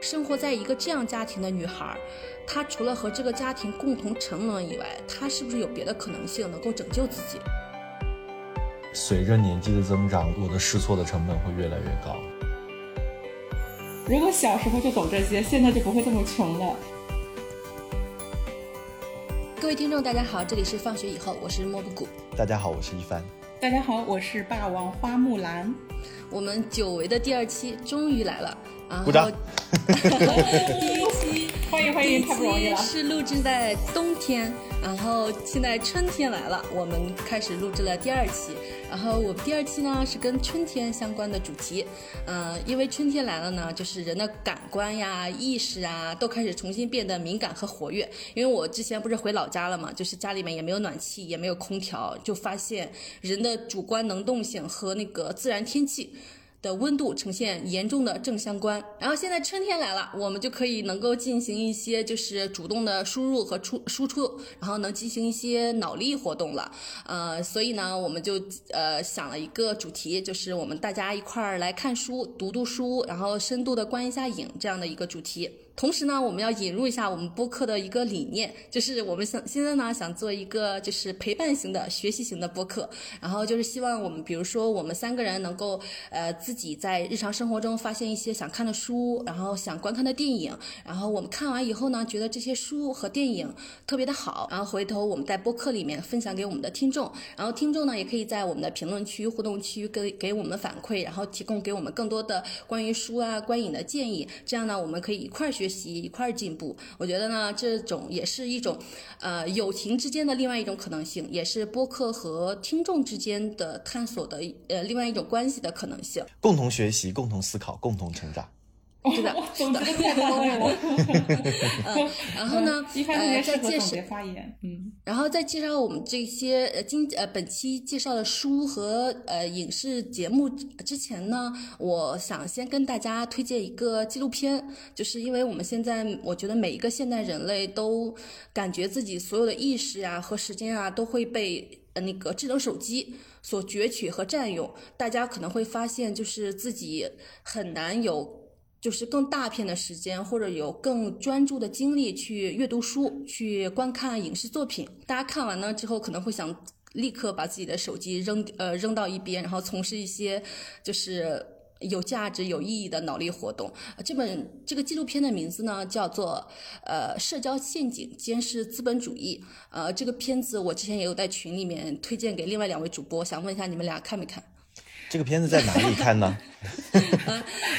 生活在一个这样家庭的女孩，她除了和这个家庭共同沉沦以外，她是不是有别的可能性能够拯救自己？随着年纪的增长，我的试错的成本会越来越高。如果小时候就懂这些，现在就不会这么穷了。各位听众，大家好，这里是放学以后，我是莫不谷。大家好，我是一帆。大家好，我是霸王花木兰。我们久违的第二期终于来了。鼓掌！第一期，欢迎欢迎，太不容易了。是录制在冬天，然后现在春天来了，我们开始录制了第二期。然后我们第二期呢是跟春天相关的主题，嗯，因为春天来了呢，就是人的感官呀、意识啊都开始重新变得敏感和活跃。因为我之前不是回老家了嘛，就是家里面也没有暖气，也没有空调，就发现人的主观能动性和那个自然天气。的温度呈现严重的正相关，然后现在春天来了，我们就可以能够进行一些就是主动的输入和出输出，然后能进行一些脑力活动了，呃，所以呢，我们就呃想了一个主题，就是我们大家一块儿来看书、读读书，然后深度的观一下影这样的一个主题。同时呢，我们要引入一下我们播客的一个理念，就是我们想现在呢想做一个就是陪伴型的学习型的播客，然后就是希望我们比如说我们三个人能够呃自己在日常生活中发现一些想看的书，然后想观看的电影，然后我们看完以后呢，觉得这些书和电影特别的好，然后回头我们在播客里面分享给我们的听众，然后听众呢也可以在我们的评论区、互动区给给我们反馈，然后提供给我们更多的关于书啊、观影的建议，这样呢我们可以一块学。习一块儿进步，我觉得呢，这种也是一种，呃，友情之间的另外一种可能性，也是播客和听众之间的探索的，呃，另外一种关系的可能性。共同学习，共同思考，共同成长。是的，是的，太到位了。嗯，然后呢，呃，再介绍发言，嗯，然后再介绍我们这些呃今呃本期介绍的书和呃影视节目之前呢，我想先跟大家推荐一个纪录片，就是因为我们现在我觉得每一个现代人类都感觉自己所有的意识啊和时间啊都会被呃那个智能手机所攫取和占用，大家可能会发现就是自己很难有。就是更大片的时间，或者有更专注的精力去阅读书、去观看影视作品。大家看完呢之后，可能会想立刻把自己的手机扔呃扔到一边，然后从事一些就是有价值、有意义的脑力活动。这本这个纪录片的名字呢，叫做呃社交陷阱监视资本主义。呃，这个片子我之前也有在群里面推荐给另外两位主播，想问一下你们俩看没看？这个片子在哪里看呢？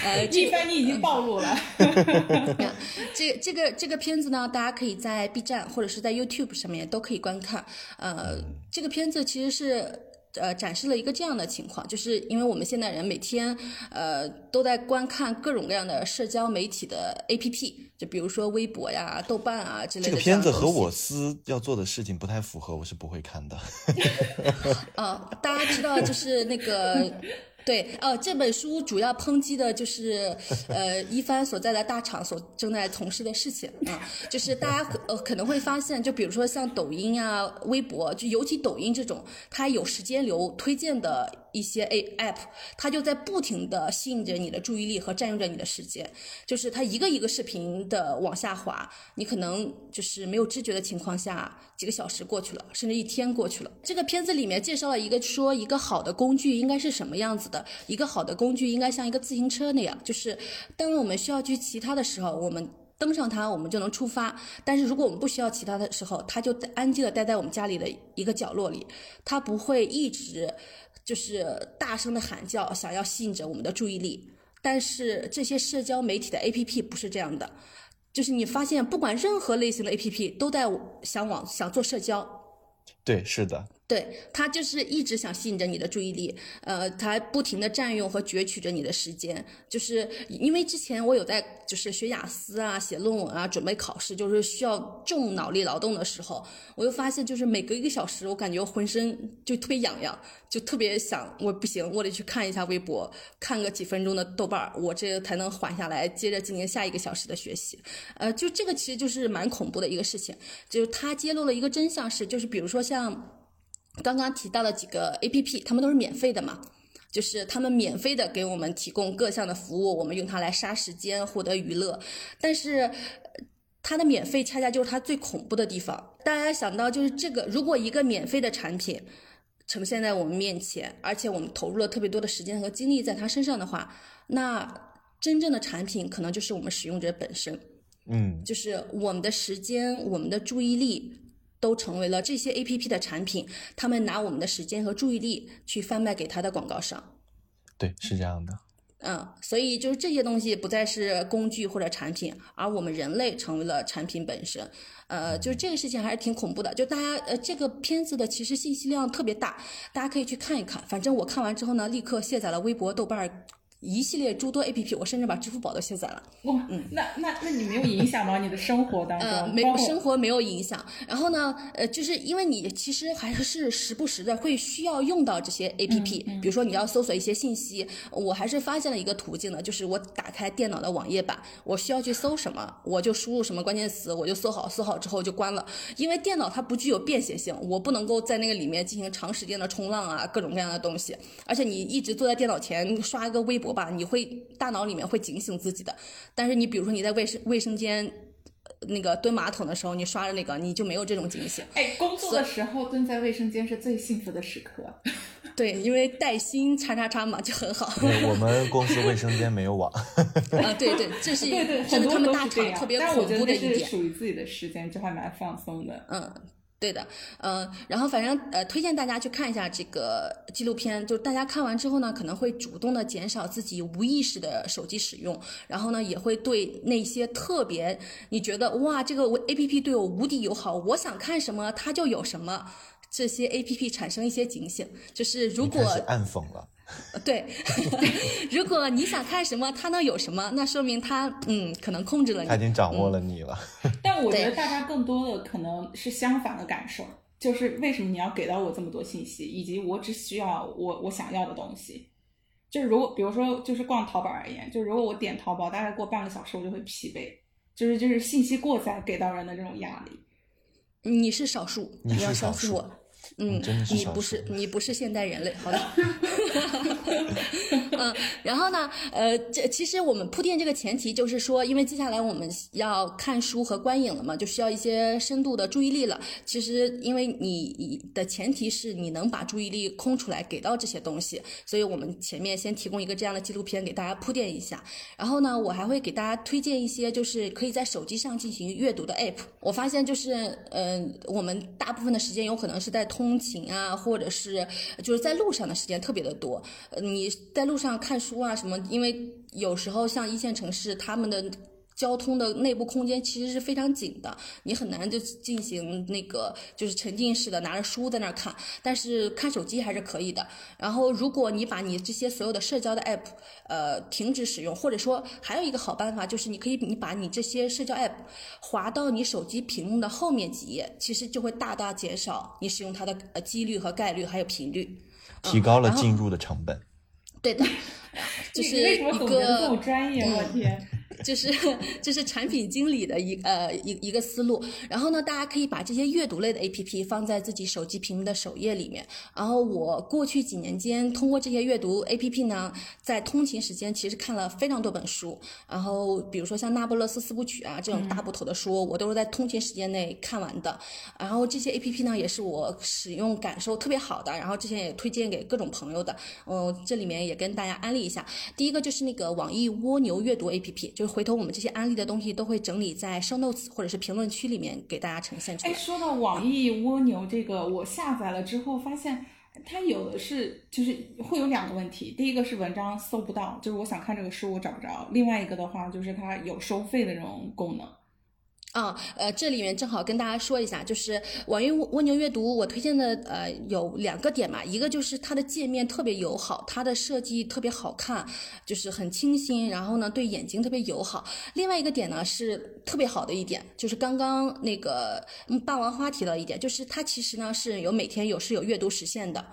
呃，这番你已经暴露了。这这个这个片子呢，大家可以在 B 站或者是在 YouTube 上面都可以观看。呃，这个片子其实是。呃，展示了一个这样的情况，就是因为我们现代人每天，呃，都在观看各种各样的社交媒体的 APP，就比如说微博呀、豆瓣啊之类的。这个片子和我司要做的事情不太符合，我是不会看的。呃，大家知道，就是那个。对，呃，这本书主要抨击的就是，呃，一帆所在的大厂所正在从事的事情啊，就是大家呃可能会发现，就比如说像抖音啊、微博，就尤其抖音这种，它有时间流推荐的。一些 A App，它就在不停的吸引着你的注意力和占用着你的时间，就是它一个一个视频的往下滑，你可能就是没有知觉的情况下，几个小时过去了，甚至一天过去了。这个片子里面介绍了一个说，一个好的工具应该是什么样子的？一个好的工具应该像一个自行车那样，就是当我们需要去骑它的时候，我们登上它，我们就能出发。但是如果我们不需要骑它的时候，它就安静的待在我们家里的一个角落里，它不会一直。就是大声的喊叫，想要吸引着我们的注意力。但是这些社交媒体的 APP 不是这样的，就是你发现，不管任何类型的 APP 都在想往想做社交。对，是的。对他就是一直想吸引着你的注意力，呃，他不停的占用和攫取着你的时间，就是因为之前我有在就是学雅思啊、写论文啊、准备考试，就是需要重脑力劳动的时候，我又发现就是每隔一个小时，我感觉浑身就特别痒痒，就特别想我不行，我得去看一下微博，看个几分钟的豆瓣，我这才能缓下来，接着进行下一个小时的学习。呃，就这个其实就是蛮恐怖的一个事情，就是他揭露了一个真相是，就是比如说像。刚刚提到的几个 A P P，他们都是免费的嘛？就是他们免费的给我们提供各项的服务，我们用它来杀时间、获得娱乐。但是，呃它的免费恰恰就是它最恐怖的地方。大家想到就是这个，如果一个免费的产品呈现在我们面前，而且我们投入了特别多的时间和精力在它身上的话，那真正的产品可能就是我们使用者本身。嗯，就是我们的时间、我们的注意力都成为了这些 A P P 的产品，他们拿我们的时间和注意力去贩卖给他的广告商。对，是这样的。嗯，所以就是这些东西不再是工具或者产品，而我们人类成为了产品本身。呃，就是这个事情还是挺恐怖的。就大家呃，这个片子的其实信息量特别大，大家可以去看一看。反正我看完之后呢，立刻卸载了微博、豆瓣儿一系列诸多 A P P，我甚至把支付宝都卸载了。哇，嗯那那那你没有影响吗？你的生活当中，呃，没有生活没有影响。然后呢，呃，就是因为你其实还是时不时的会需要用到这些 A P P，、比如说你要搜索一些信息，我还是发现了一个途径呢，就是我打开电脑的网页版，我需要去搜什么，我就输入什么关键词，我就搜好，搜好之后就关了。因为电脑它不具有便携性，我不能够在那个里面进行长时间的冲浪啊，各种各样的东西。而且你一直坐在电脑前刷一个微博吧，你会大脑里面会警醒自己的。但是你比如说你在卫生卫生间。呃那个蹲马桶的时候，你刷着那个，你就没有这种警醒。哎，工作的时候蹲在卫生间是最幸福的时刻。对，因为带薪叉叉叉嘛，就很好。我们公司卫生间没有网，啊，对对，这是对对，真的，很多他们大都是这样厂特别但我恐觉得是怖的一点。属于自己的时间，就还蛮放松的。嗯，对的，呃，然后反正呃，推荐大家去看一下这个纪录片，就大家看完之后呢，可能会主动的减少自己无意识的手机使用，然后呢，也会对那些特别你觉得哇，这个 A P P 对我无敌友好，我想看什么它就有什么。这些 A P P 产生一些警醒，就是如果暗讽了。呃 对，如果你想看什么，他能有什么，那说明他嗯可能控制了你他已。经掌握了你了。但我觉得大家更多的可能是相反的感受，就是为什么你要给到我这么多信息，以及我只需要我我想要的东西。就是如果比如说就是逛淘宝而言，就如果我点淘宝，大概过半个小时我就会疲惫，就是就是信息过载给到人的这种压力。你是少数，你要相信我。嗯你不是你不是现代人类，好的。嗯，然后呢，呃，这其实我们铺垫这个前提就是说，因为接下来我们要看书和观影了嘛，就需要一些深度的注意力了。其实，因为你的前提是你能把注意力空出来给到这些东西，所以我们前面先提供一个这样的纪录片给大家铺垫一下。然后呢，我还会给大家推荐一些就是可以在手机上进行阅读的 app。我发现就是，呃，我们大部分的时间有可能是在通通勤啊，或者是就是在路上的时间特别的多。你在路上看书啊什么，因为有时候像一线城市，他们的。交通的内部空间其实是非常紧的，你很难就进行那个就是沉浸式的拿着书在那儿看，但是看手机还是可以的。然后，如果你把你这些所有的社交的 app，呃，停止使用，或者说还有一个好办法，就是你可以你把你这些社交 app 滑到你手机屏幕的后面几页，其实就会大大减少你使用它的呃几率和概率还有频率。提高了进入的成本。对的，就你是为什么一总结的这么个。专业？我天！就是就是产品经理的一呃一一个思路。然后呢，大家可以把这些阅读类的 APP 放在自己手机屏幕的首页里面。然后我过去几年间，通过这些阅读 APP 呢，在通勤时间其实看了非常多本书。然后比如说像《那不勒斯四部曲》啊这种大部头的书，我都是在通勤时间内看完的。然后这些 APP 呢，也是我使用感受特别好的，然后之前也推荐给各种朋友的。嗯，这里面也跟大家安利一下。第一个就是那个网易蜗牛阅读 APP，就是回头我们这些安利的东西都会整理在 show notes 或者是评论区里面给大家呈现出哎，说到网易蜗牛这个，我下载了之后发现。它有的是，就是会有两个问题。第一个是文章搜不到，就是我想看这个书我找不着；另外一个的话，就是它有收费的这种功能。啊，呃，这里面正好跟大家说一下，就是网易蜗牛阅读，我推荐的呃有两个点嘛，一个就是它的界面特别友好，它的设计特别好看，就是很清新，然后呢对眼睛特别友好。另外一个点呢是特别好的一点，就是刚刚那个霸王花提到一点，就是它其实呢是有每天有是有阅读时限的，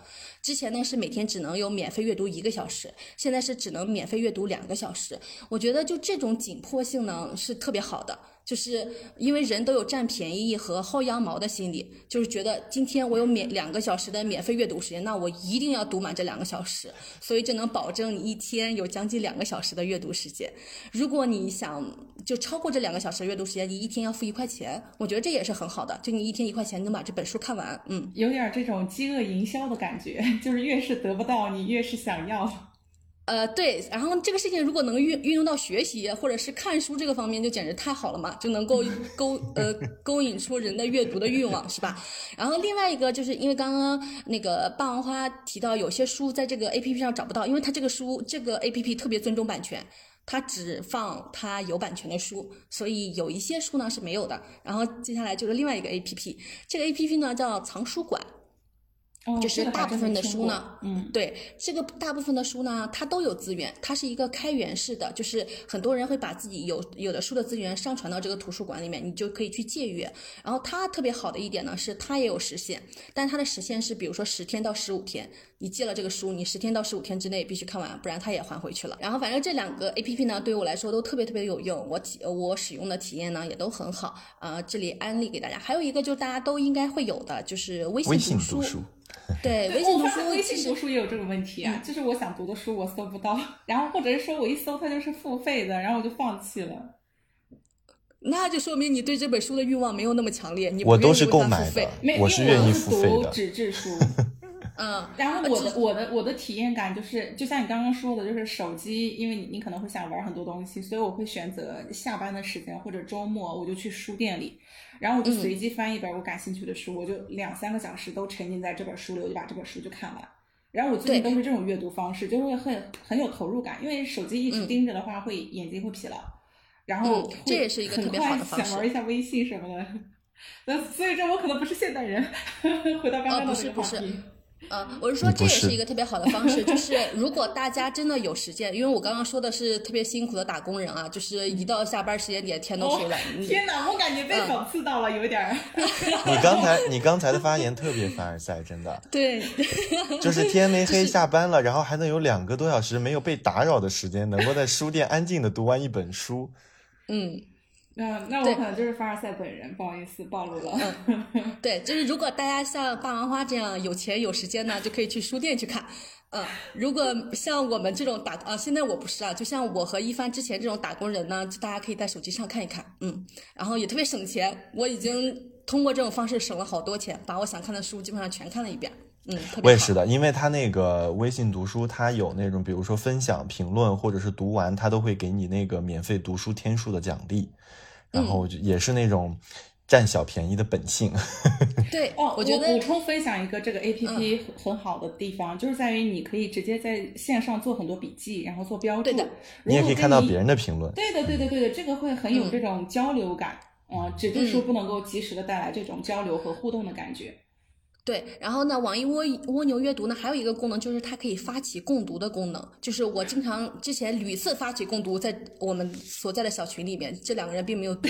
之前呢是每天只能有免费阅读一个小时，现在是只能免费阅读两个小时。我觉得就这种紧迫性呢是特别好的。就是因为人都有占便宜和薅羊毛的心理，就是觉得今天我有免两个小时的免费阅读时间，那我一定要读满这两个小时，所以就能保证你一天有将近两个小时的阅读时间。如果你想就超过这两个小时阅读时间，你一天要付一块钱，我觉得这也是很好的，就你一天一块钱能把这本书看完，嗯。有点这种饥饿营销的感觉，就是越是得不到，你越是想要。呃，对，然后这个事情如果能运运用到学习或者是看书这个方面，就简直太好了嘛，就能够 勾呃勾引出人的阅读的欲望，是吧？然后另外一个就是因为刚刚那个霸王花提到有些书在这个 A P P 上找不到，因为它这个书这个 A P P 特别尊重版权，它只放它有版权的书，所以有一些书呢是没有的。然后接下来就是另外一个 A P P，这个 A P P 呢叫藏书馆。就是大部分的书呢，嗯，对，这个大部分的书呢，它都有资源，它是一个开源式的，就是很多人会把自己有有的书的资源上传到这个图书馆里面，你就可以去借阅。然后它特别好的一点呢，是它也有时限，但它的时限是比如说十天到十五天，你借了这个书，你十天到十五天之内必须看完，不然它也还回去了。然后反正这两个 A P P 呢，对于我来说都特别特别有用，我体我使用的体验呢也都很好。呃，这里安利给大家，还有一个就是大家都应该会有的，就是微信读书。对，微信读书，微信读书也有这个问题啊，就是我想读的书我搜不到，然后或者是说我一搜它就是付费的，然后我就放弃了。那就说明你对这本书的欲望没有那么强烈，你我都是购买的，我是愿意付费的。纸质书。嗯，然后我的我的我的体验感就是，就像你刚刚说的，就是手机，因为你你可能会想玩很多东西，所以我会选择下班的时间或者周末，我就去书店里，然后我就随机翻一本我感兴趣的书，我就两三个小时都沉浸在这本书里，我就把这本书就看完。然后我最近都是这种阅读方式，就会很很有投入感，因为手机一直盯着的话，会眼睛会疲劳，然后这也是一个特别好的方式。想玩一下微信什么的，那所以这我可能不是现代人。回到刚刚的那个话题。呃，我是说这也是一个特别好的方式，就是如果大家真的有时间，因为我刚刚说的是特别辛苦的打工人啊，就是一到下班时间点天都黑了。天哪，我感觉被讽刺到了，有点儿。你刚才你刚才的发言特别凡尔赛，真的。对。就是天没黑下班了，然后还能有两个多小时没有被打扰的时间，能够在书店安静的读完一本书。嗯。那那我可能就是凡尔赛本人，不好意思暴露了。嗯对，就是如果大家像霸王花这样有钱有时间呢，就可以去书店去看。嗯，如果像我们这种打啊，现在我不是啊，就像我和一帆之前这种打工人呢，大家可以在手机上看一看，嗯，然后也特别省钱。我已经通过这种方式省了好多钱，把我想看的书基本上全看了一遍。嗯，我也是的，因为他那个微信读书，他有那种比如说分享、评论，或者是读完，他都会给你那个免费读书天数的奖励。然后也是那种占小便宜的本性。对，哦，我觉得补充分享一个这个 A P P 很好的地方，就是在于你可以直接在线上做很多笔记，然后做标注。对的，你也可以看到别人的评论。对的，对的，对的，这个会很有这种交流感。嗯，纸质书不能够及时的带来这种交流和互动的感觉。对，然后呢，网易蜗蜗牛阅读呢，还有一个功能就是它可以发起共读的功能，就是我经常之前屡次发起共读，在我们所在的小群里面，这两个人并没有读，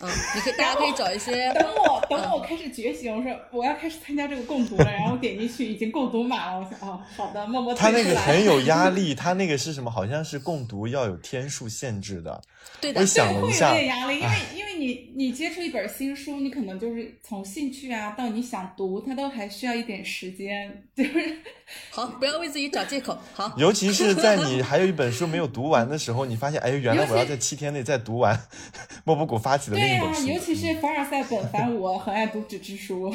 嗯，你可以大家可以找一些。等我开始觉醒，我说我要开始参加这个共读了，然后点进去已经共读满了，我想哦，好的，默默。他那个很有 压力，他那个是什么？好像是共读要有天数限制的。对的，我想了一下，会有点压力，因为因为你你接触一本新书，你可能就是从兴趣啊到你想读，它都还需要一点时间，就是 好，不要为自己找借口。好，尤其是在你 还有一本书没有读完的时候，你发现哎，原来我要在七天内再读完莫布谷发起的另一本书。对啊，尤其是凡尔赛本凡，我很爱读纸质书。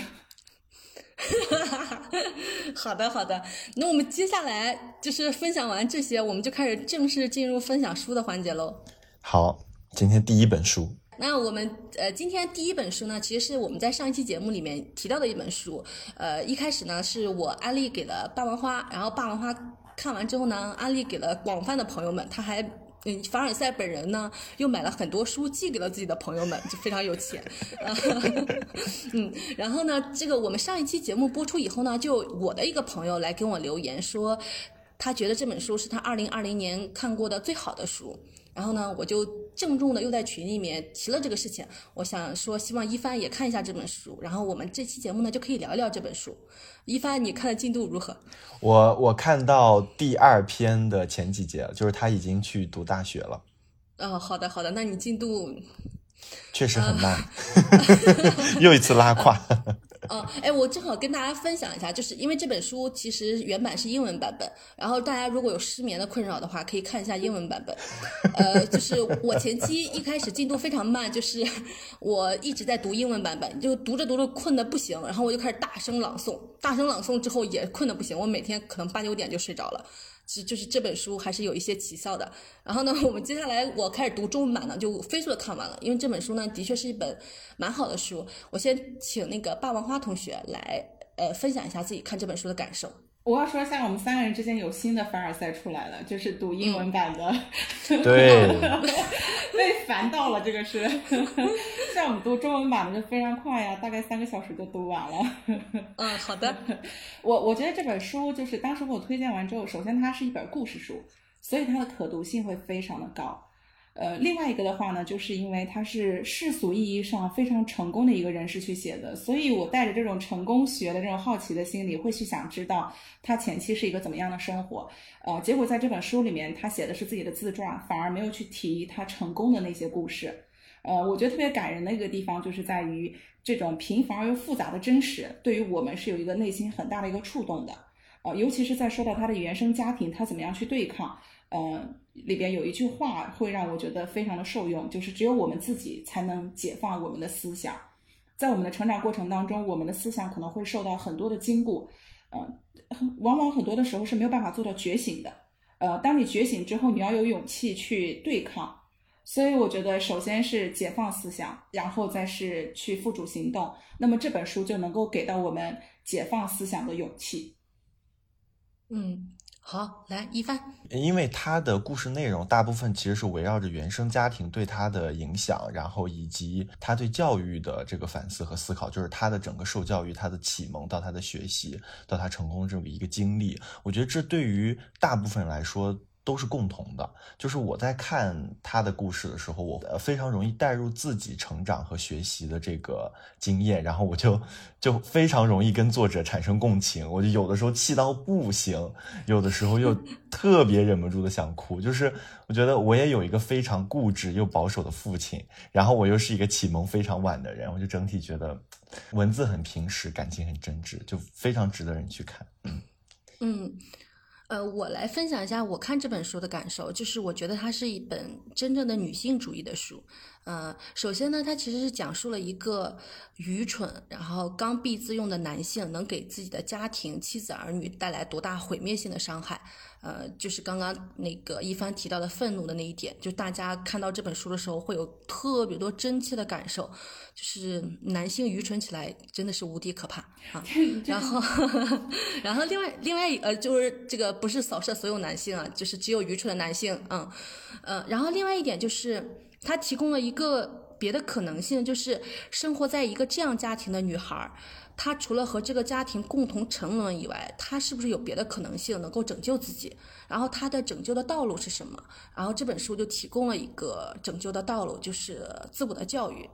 好的好的，那我们接下来就是分享完这些，我们就开始正式进入分享书的环节喽。好，今天第一本书。那我们呃，今天第一本书呢，其实是我们在上一期节目里面提到的一本书。呃，一开始呢是我安利给了霸王花，然后霸王花看完之后呢，安利给了广泛的朋友们。他还嗯，凡尔赛本人呢又买了很多书寄给了自己的朋友们，就非常有钱。嗯，然后呢，这个我们上一期节目播出以后呢，就我的一个朋友来跟我留言说，他觉得这本书是他二零二零年看过的最好的书。然后呢，我就郑重的又在群里面提了这个事情。我想说，希望一帆也看一下这本书。然后我们这期节目呢，就可以聊一聊这本书。一帆，你看的进度如何？我我看到第二篇的前几节了，就是他已经去读大学了。哦，好的好的，那你进度确实很慢，又一次拉胯。嗯，哎，我正好跟大家分享一下，就是因为这本书其实原版是英文版本，然后大家如果有失眠的困扰的话，可以看一下英文版本。呃，就是我前期一开始进度非常慢，就是我一直在读英文版本，就读着读着困的不行，然后我就开始大声朗诵，大声朗诵之后也困的不行，我每天可能八九点就睡着了。就就是这本书还是有一些奇效的。然后呢，我们接下来我开始读中文版呢，就飞速的看完了。因为这本书呢，的确是一本蛮好的书。我先请那个霸王花同学来，呃，分享一下自己看这本书的感受。我要说一下，我们三个人之间有新的凡尔赛出来了，就是读英文版的，对，被烦到了。这个是，像我们读中文版的就非常快呀，大概三个小时就读完了。嗯，好的。我我觉得这本书就是当时给我推荐完之后，首先它是一本故事书，所以它的可读性会非常的高。呃，另外一个的话呢，就是因为他是世俗意义上非常成功的一个人士去写的，所以我带着这种成功学的这种好奇的心理，会去想知道他前期是一个怎么样的生活。呃，结果在这本书里面，他写的是自己的自传，反而没有去提他成功的那些故事。呃，我觉得特别感人的一个地方，就是在于这种平凡而又复杂的真实，对于我们是有一个内心很大的一个触动的。呃，尤其是在说到他的原生家庭，他怎么样去对抗。呃，里边有一句话会让我觉得非常的受用，就是只有我们自己才能解放我们的思想。在我们的成长过程当中，我们的思想可能会受到很多的禁锢，呃，往往很多的时候是没有办法做到觉醒的。呃，当你觉醒之后，你要有勇气去对抗。所以我觉得，首先是解放思想，然后再是去付诸行动。那么这本书就能够给到我们解放思想的勇气。嗯。好，来一帆，因为他的故事内容大部分其实是围绕着原生家庭对他的影响，然后以及他对教育的这个反思和思考，就是他的整个受教育、他的启蒙到他的学习到他成功这么一个经历。我觉得这对于大部分来说。都是共同的，就是我在看他的故事的时候，我非常容易带入自己成长和学习的这个经验，然后我就就非常容易跟作者产生共情。我就有的时候气到不行，有的时候又 特别忍不住的想哭。就是我觉得我也有一个非常固执又保守的父亲，然后我又是一个启蒙非常晚的人，我就整体觉得文字很平实，感情很真挚，就非常值得人去看。嗯嗯。呃，我来分享一下我看这本书的感受，就是我觉得它是一本真正的女性主义的书。呃，首先呢，它其实是讲述了一个愚蠢然后刚愎自用的男性能给自己的家庭、妻子儿女带来多大毁灭性的伤害。呃，就是刚刚那个一帆提到的愤怒的那一点，就大家看到这本书的时候会有特别多真切的感受，就是男性愚蠢起来真的是无敌可怕啊。然后，然后另外另外呃，就是这个不是扫射所有男性啊，就是只有愚蠢的男性，嗯，呃，然后另外一点就是。他提供了一个别的可能性，就是生活在一个这样家庭的女孩，他除了和这个家庭共同沉沦以外，他是不是有别的可能性能够拯救自己？然后他的拯救的道路是什么？然后这本书就提供了一个拯救的道路，就是自我的教育。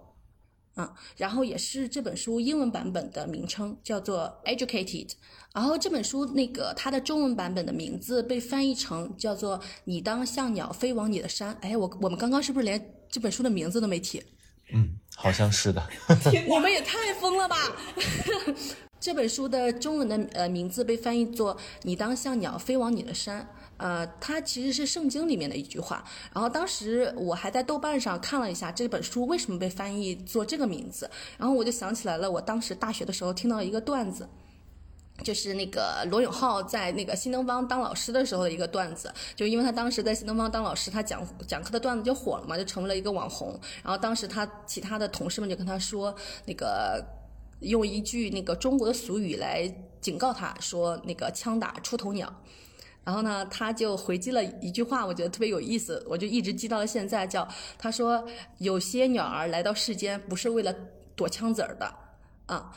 嗯，然后也是这本书英文版本的名称叫做 Educated。然后这本书那个它的中文版本的名字被翻译成叫做你当像鸟飞往你的山。哎，我我们刚刚是不是连这本书的名字都没提，嗯，好像是的。你们也太疯了吧！这本书的中文的呃名字被翻译作“你当像鸟飞往你的山”。呃，它其实是圣经里面的一句话。然后当时我还在豆瓣上看了一下这本书为什么被翻译做这个名字，然后我就想起来了，我当时大学的时候听到一个段子。就是那个罗永浩在那个新东方当老师的时候的一个段子，就因为他当时在新东方当老师，他讲讲课的段子就火了嘛，就成为了一个网红。然后当时他其他的同事们就跟他说，那个用一句那个中国的俗语来警告他说，那个枪打出头鸟。然后呢，他就回击了一句话，我觉得特别有意思，我就一直记到了现在，叫他说有些鸟儿来到世间不是为了躲枪子儿的，啊。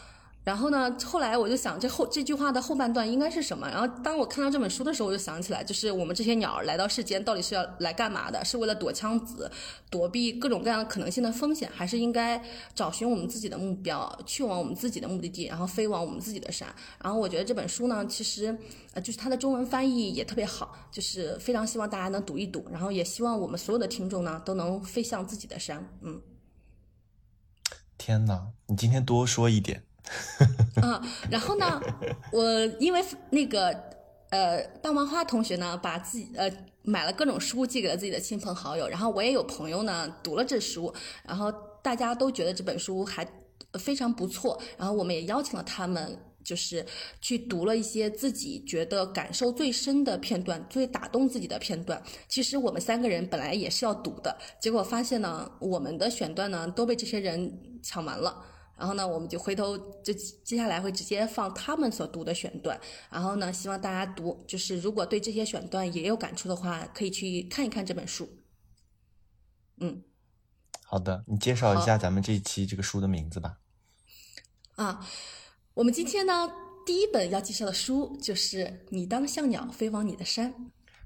然后呢？后来我就想，这后这句话的后半段应该是什么？然后当我看到这本书的时候，我就想起来，就是我们这些鸟儿来到世间，到底是要来干嘛的？是为了躲枪子，躲避各种各样的可能性的风险，还是应该找寻我们自己的目标，去往我们自己的目的地，然后飞往我们自己的山？然后我觉得这本书呢，其实呃，就是它的中文翻译也特别好，就是非常希望大家能读一读，然后也希望我们所有的听众呢，都能飞向自己的山。嗯。天哪，你今天多说一点。啊，然后呢，我因为那个呃，大麻花同学呢，把自己呃买了各种书寄给了自己的亲朋好友，然后我也有朋友呢读了这书，然后大家都觉得这本书还非常不错，然后我们也邀请了他们。就是去读了一些自己觉得感受最深的片段，最打动自己的片段。其实我们三个人本来也是要读的，结果发现呢，我们的选段呢都被这些人抢完了。然后呢，我们就回头就接下来会直接放他们所读的选段。然后呢，希望大家读，就是如果对这些选段也有感触的话，可以去看一看这本书。嗯，好的，你介绍一下咱们这一期这个书的名字吧。啊。我们今天呢，第一本要介绍的书就是《你当像鸟飞往你的山》，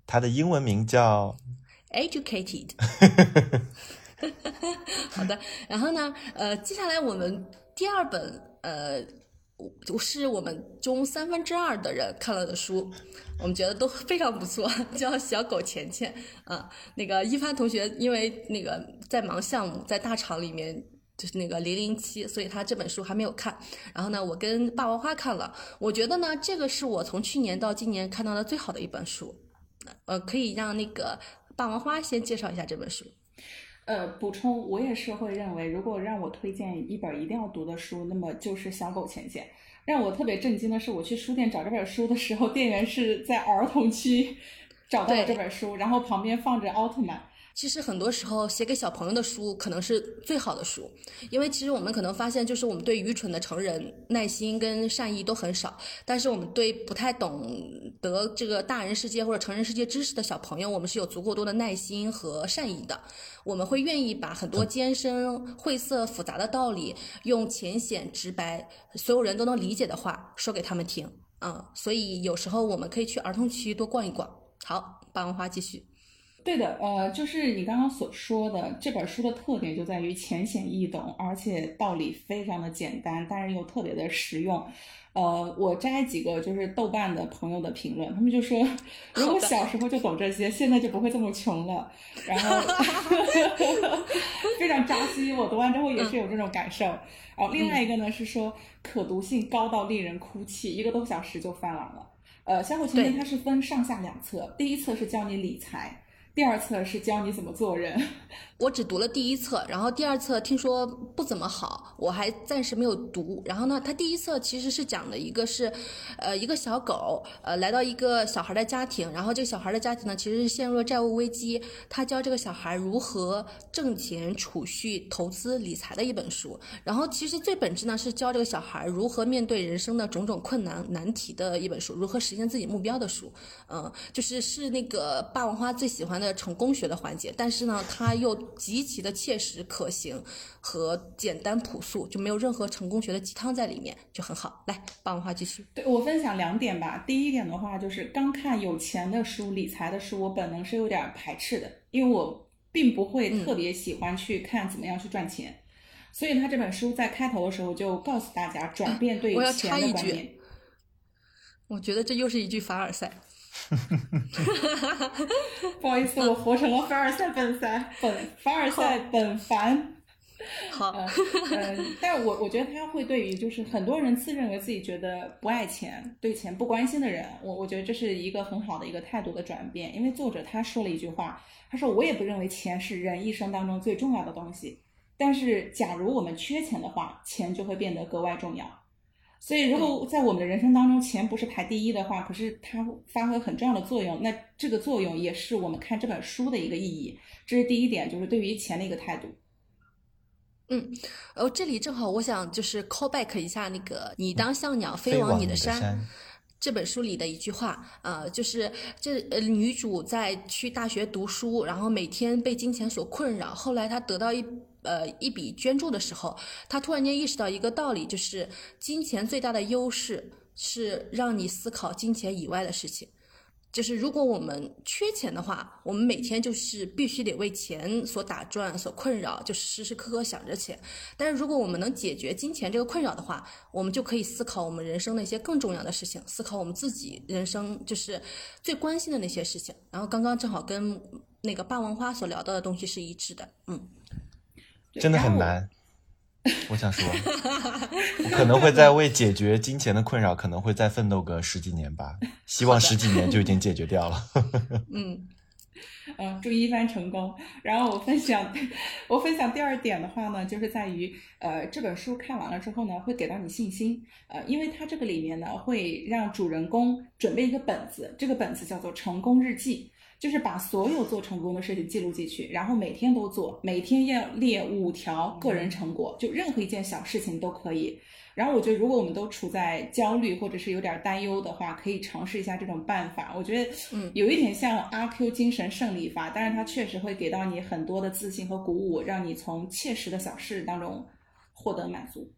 它的英文名叫《Educated》。好的，然后呢，呃，接下来我们第二本，呃，我是我们中三分之二的人看了的书，我们觉得都非常不错，叫《小狗钱钱》啊。那个一帆同学因为那个在忙项目，在大厂里面。就是那个零零七，所以他这本书还没有看。然后呢，我跟霸王花看了，我觉得呢，这个是我从去年到今年看到的最好的一本书。呃，可以让那个霸王花先介绍一下这本书。呃，补充，我也是会认为，如果让我推荐一本一定要读的书，那么就是《小狗前线》。让我特别震惊的是，我去书店找这本书的时候，店员是在儿童区 找到了这本书，然后旁边放着奥特曼。其实很多时候写给小朋友的书可能是最好的书，因为其实我们可能发现，就是我们对愚蠢的成人耐心跟善意都很少，但是我们对不太懂得这个大人世界或者成人世界知识的小朋友，我们是有足够多的耐心和善意的。我们会愿意把很多艰深、晦涩、复杂的道理，用浅显、直白、所有人都能理解的话说给他们听。嗯，所以有时候我们可以去儿童区多逛一逛。好，霸王花继续。对的，呃，就是你刚刚所说的这本书的特点就在于浅显易懂，而且道理非常的简单，但是又特别的实用。呃，我摘几个就是豆瓣的朋友的评论，他们就说，如果小时候就懂这些，现在就不会这么穷了。然后 非常扎心，我读完之后也是有这种感受。然后另外一个呢是说，可读性高到令人哭泣，一个多小时就翻完了。呃，《小狗钱钱》它是分上下两册，第一册是教你理财。第二册是教你怎么做人，我只读了第一册，然后第二册听说不怎么好，我还暂时没有读。然后呢，他第一册其实是讲的一个是，呃，一个小狗，呃，来到一个小孩的家庭，然后这个小孩的家庭呢，其实是陷入了债务危机，他教这个小孩如何挣钱、储蓄、投资、理财的一本书。然后其实最本质呢，是教这个小孩如何面对人生的种种困难难题的一本书，如何实现自己目标的书。嗯，就是是那个霸王花最喜欢的。成功学的环节，但是呢，他又极其的切实可行和简单朴素，就没有任何成功学的鸡汤在里面，就很好。来，霸王花继续。对我分享两点吧。第一点的话，就是刚看有钱的书、理财的书，我本能是有点排斥的，因为我并不会特别喜欢去看怎么样去赚钱。所以他这本书在开头的时候就告诉大家转变对钱的观念。我觉得这又是一句凡尔赛。不好意思，我活成了凡尔赛本凡本凡尔赛本凡。好，嗯，但我我觉得他会对于就是很多人自认为自己觉得不爱钱、对钱不关心的人，我我觉得这是一个很好的一个态度的转变。因为作者他说了一句话，他说我也不认为钱是人一生当中最重要的东西，但是假如我们缺钱的话，钱就会变得格外重要。所以，如果在我们的人生当中，钱不是排第一的话，可是它发挥很重要的作用，那这个作用也是我们看这本书的一个意义。这是第一点，就是对于钱的一个态度。嗯，哦，这里正好我想就是 call back 一下那个“你当像鸟飞往你的山”这本书里的一句话，呃，就是这呃女主在去大学读书，然后每天被金钱所困扰，后来她得到一。呃，一笔捐助的时候，他突然间意识到一个道理，就是金钱最大的优势是让你思考金钱以外的事情。就是如果我们缺钱的话，我们每天就是必须得为钱所打转、所困扰，就是时时刻刻想着钱。但是如果我们能解决金钱这个困扰的话，我们就可以思考我们人生的一些更重要的事情，思考我们自己人生就是最关心的那些事情。然后刚刚正好跟那个霸王花所聊到的东西是一致的，嗯。真的很难，我想说，我可能会在为解决金钱的困扰，可能会再奋斗个十几年吧。希望十几年就已经解决掉了。嗯。嗯，祝一帆成功。然后我分享，我分享第二点的话呢，就是在于，呃，这本书看完了之后呢，会给到你信心。呃，因为它这个里面呢，会让主人公准备一个本子，这个本子叫做成功日记，就是把所有做成功的事情记录进去，然后每天都做，每天要列五条个人成果，就任何一件小事情都可以。然后我觉得，如果我们都处在焦虑或者是有点担忧的话，可以尝试一下这种办法。我觉得，嗯，有一点像阿 Q 精神胜利法，但是它确实会给到你很多的自信和鼓舞，让你从切实的小事当中获得满足。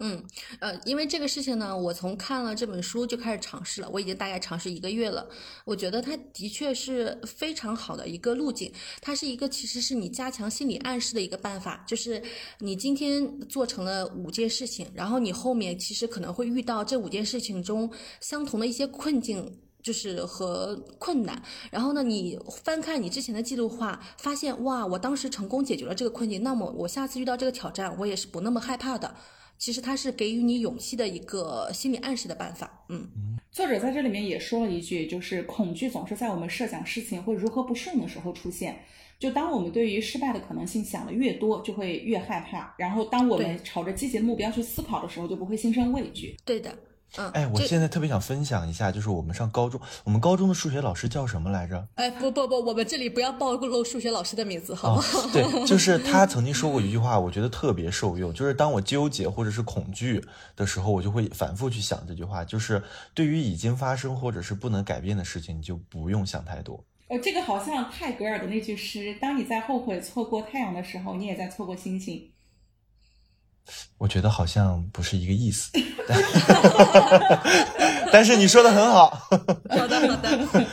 嗯，呃，因为这个事情呢，我从看了这本书就开始尝试了，我已经大概尝试一个月了。我觉得它的确是非常好的一个路径，它是一个其实是你加强心理暗示的一个办法，就是你今天做成了五件事情，然后你后面其实可能会遇到这五件事情中相同的一些困境，就是和困难。然后呢，你翻看你之前的记录话，发现哇，我当时成功解决了这个困境，那么我下次遇到这个挑战，我也是不那么害怕的。其实它是给予你勇气的一个心理暗示的办法。嗯，作者在这里面也说了一句，就是恐惧总是在我们设想事情会如何不顺的时候出现。就当我们对于失败的可能性想的越多，就会越害怕。然后当我们朝着积极的目标去思考的时候，就不会心生畏惧。对的。嗯，哎，我现在特别想分享一下，就是我们上高中，我们高中的数学老师叫什么来着？哎，不不不，我们这里不要暴露数学老师的名字，好不好？对，就 是他曾经说过一句话，我觉得特别受用，就是当我纠结或者是恐惧的时候，我就会反复去想这句话，就是对于已经发生或者是不能改变的事情，你就不用想太多。呃，这个好像泰戈尔的那句诗：“当你在后悔错过太阳的时候，你也在错过星星。”我觉得好像不是一个意思，但 是你说的很好。好的，好的。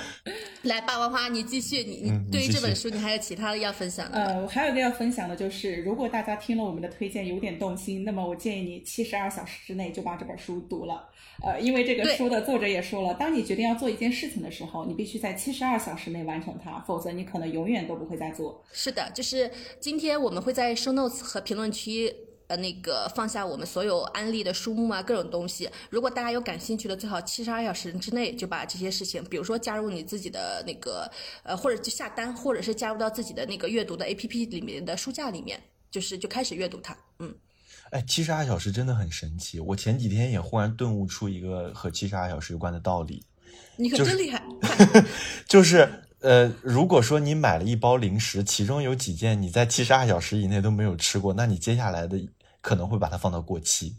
来，霸王花，你继续。你你对于这本书，你还有其他的要分享的？呃，我还有一个要分享的就是，如果大家听了我们的推荐有点动心，那么我建议你七十二小时之内就把这本书读了。呃，因为这个书的作者也说了，当你决定要做一件事情的时候，你必须在七十二小时内完成它，否则你可能永远都不会再做。是的，就是今天我们会在 show notes 和评论区。呃，那个放下我们所有安利的书目啊，各种东西。如果大家有感兴趣的，最好七十二小时之内就把这些事情，比如说加入你自己的那个呃，或者就下单，或者是加入到自己的那个阅读的 A P P 里面的书架里面，就是就开始阅读它。嗯，哎，七十二小时真的很神奇。我前几天也忽然顿悟出一个和七十二小时有关的道理。你可真厉害。就是呃，如果说你买了一包零食，其中有几件你在七十二小时以内都没有吃过，那你接下来的。可能会把它放到过期，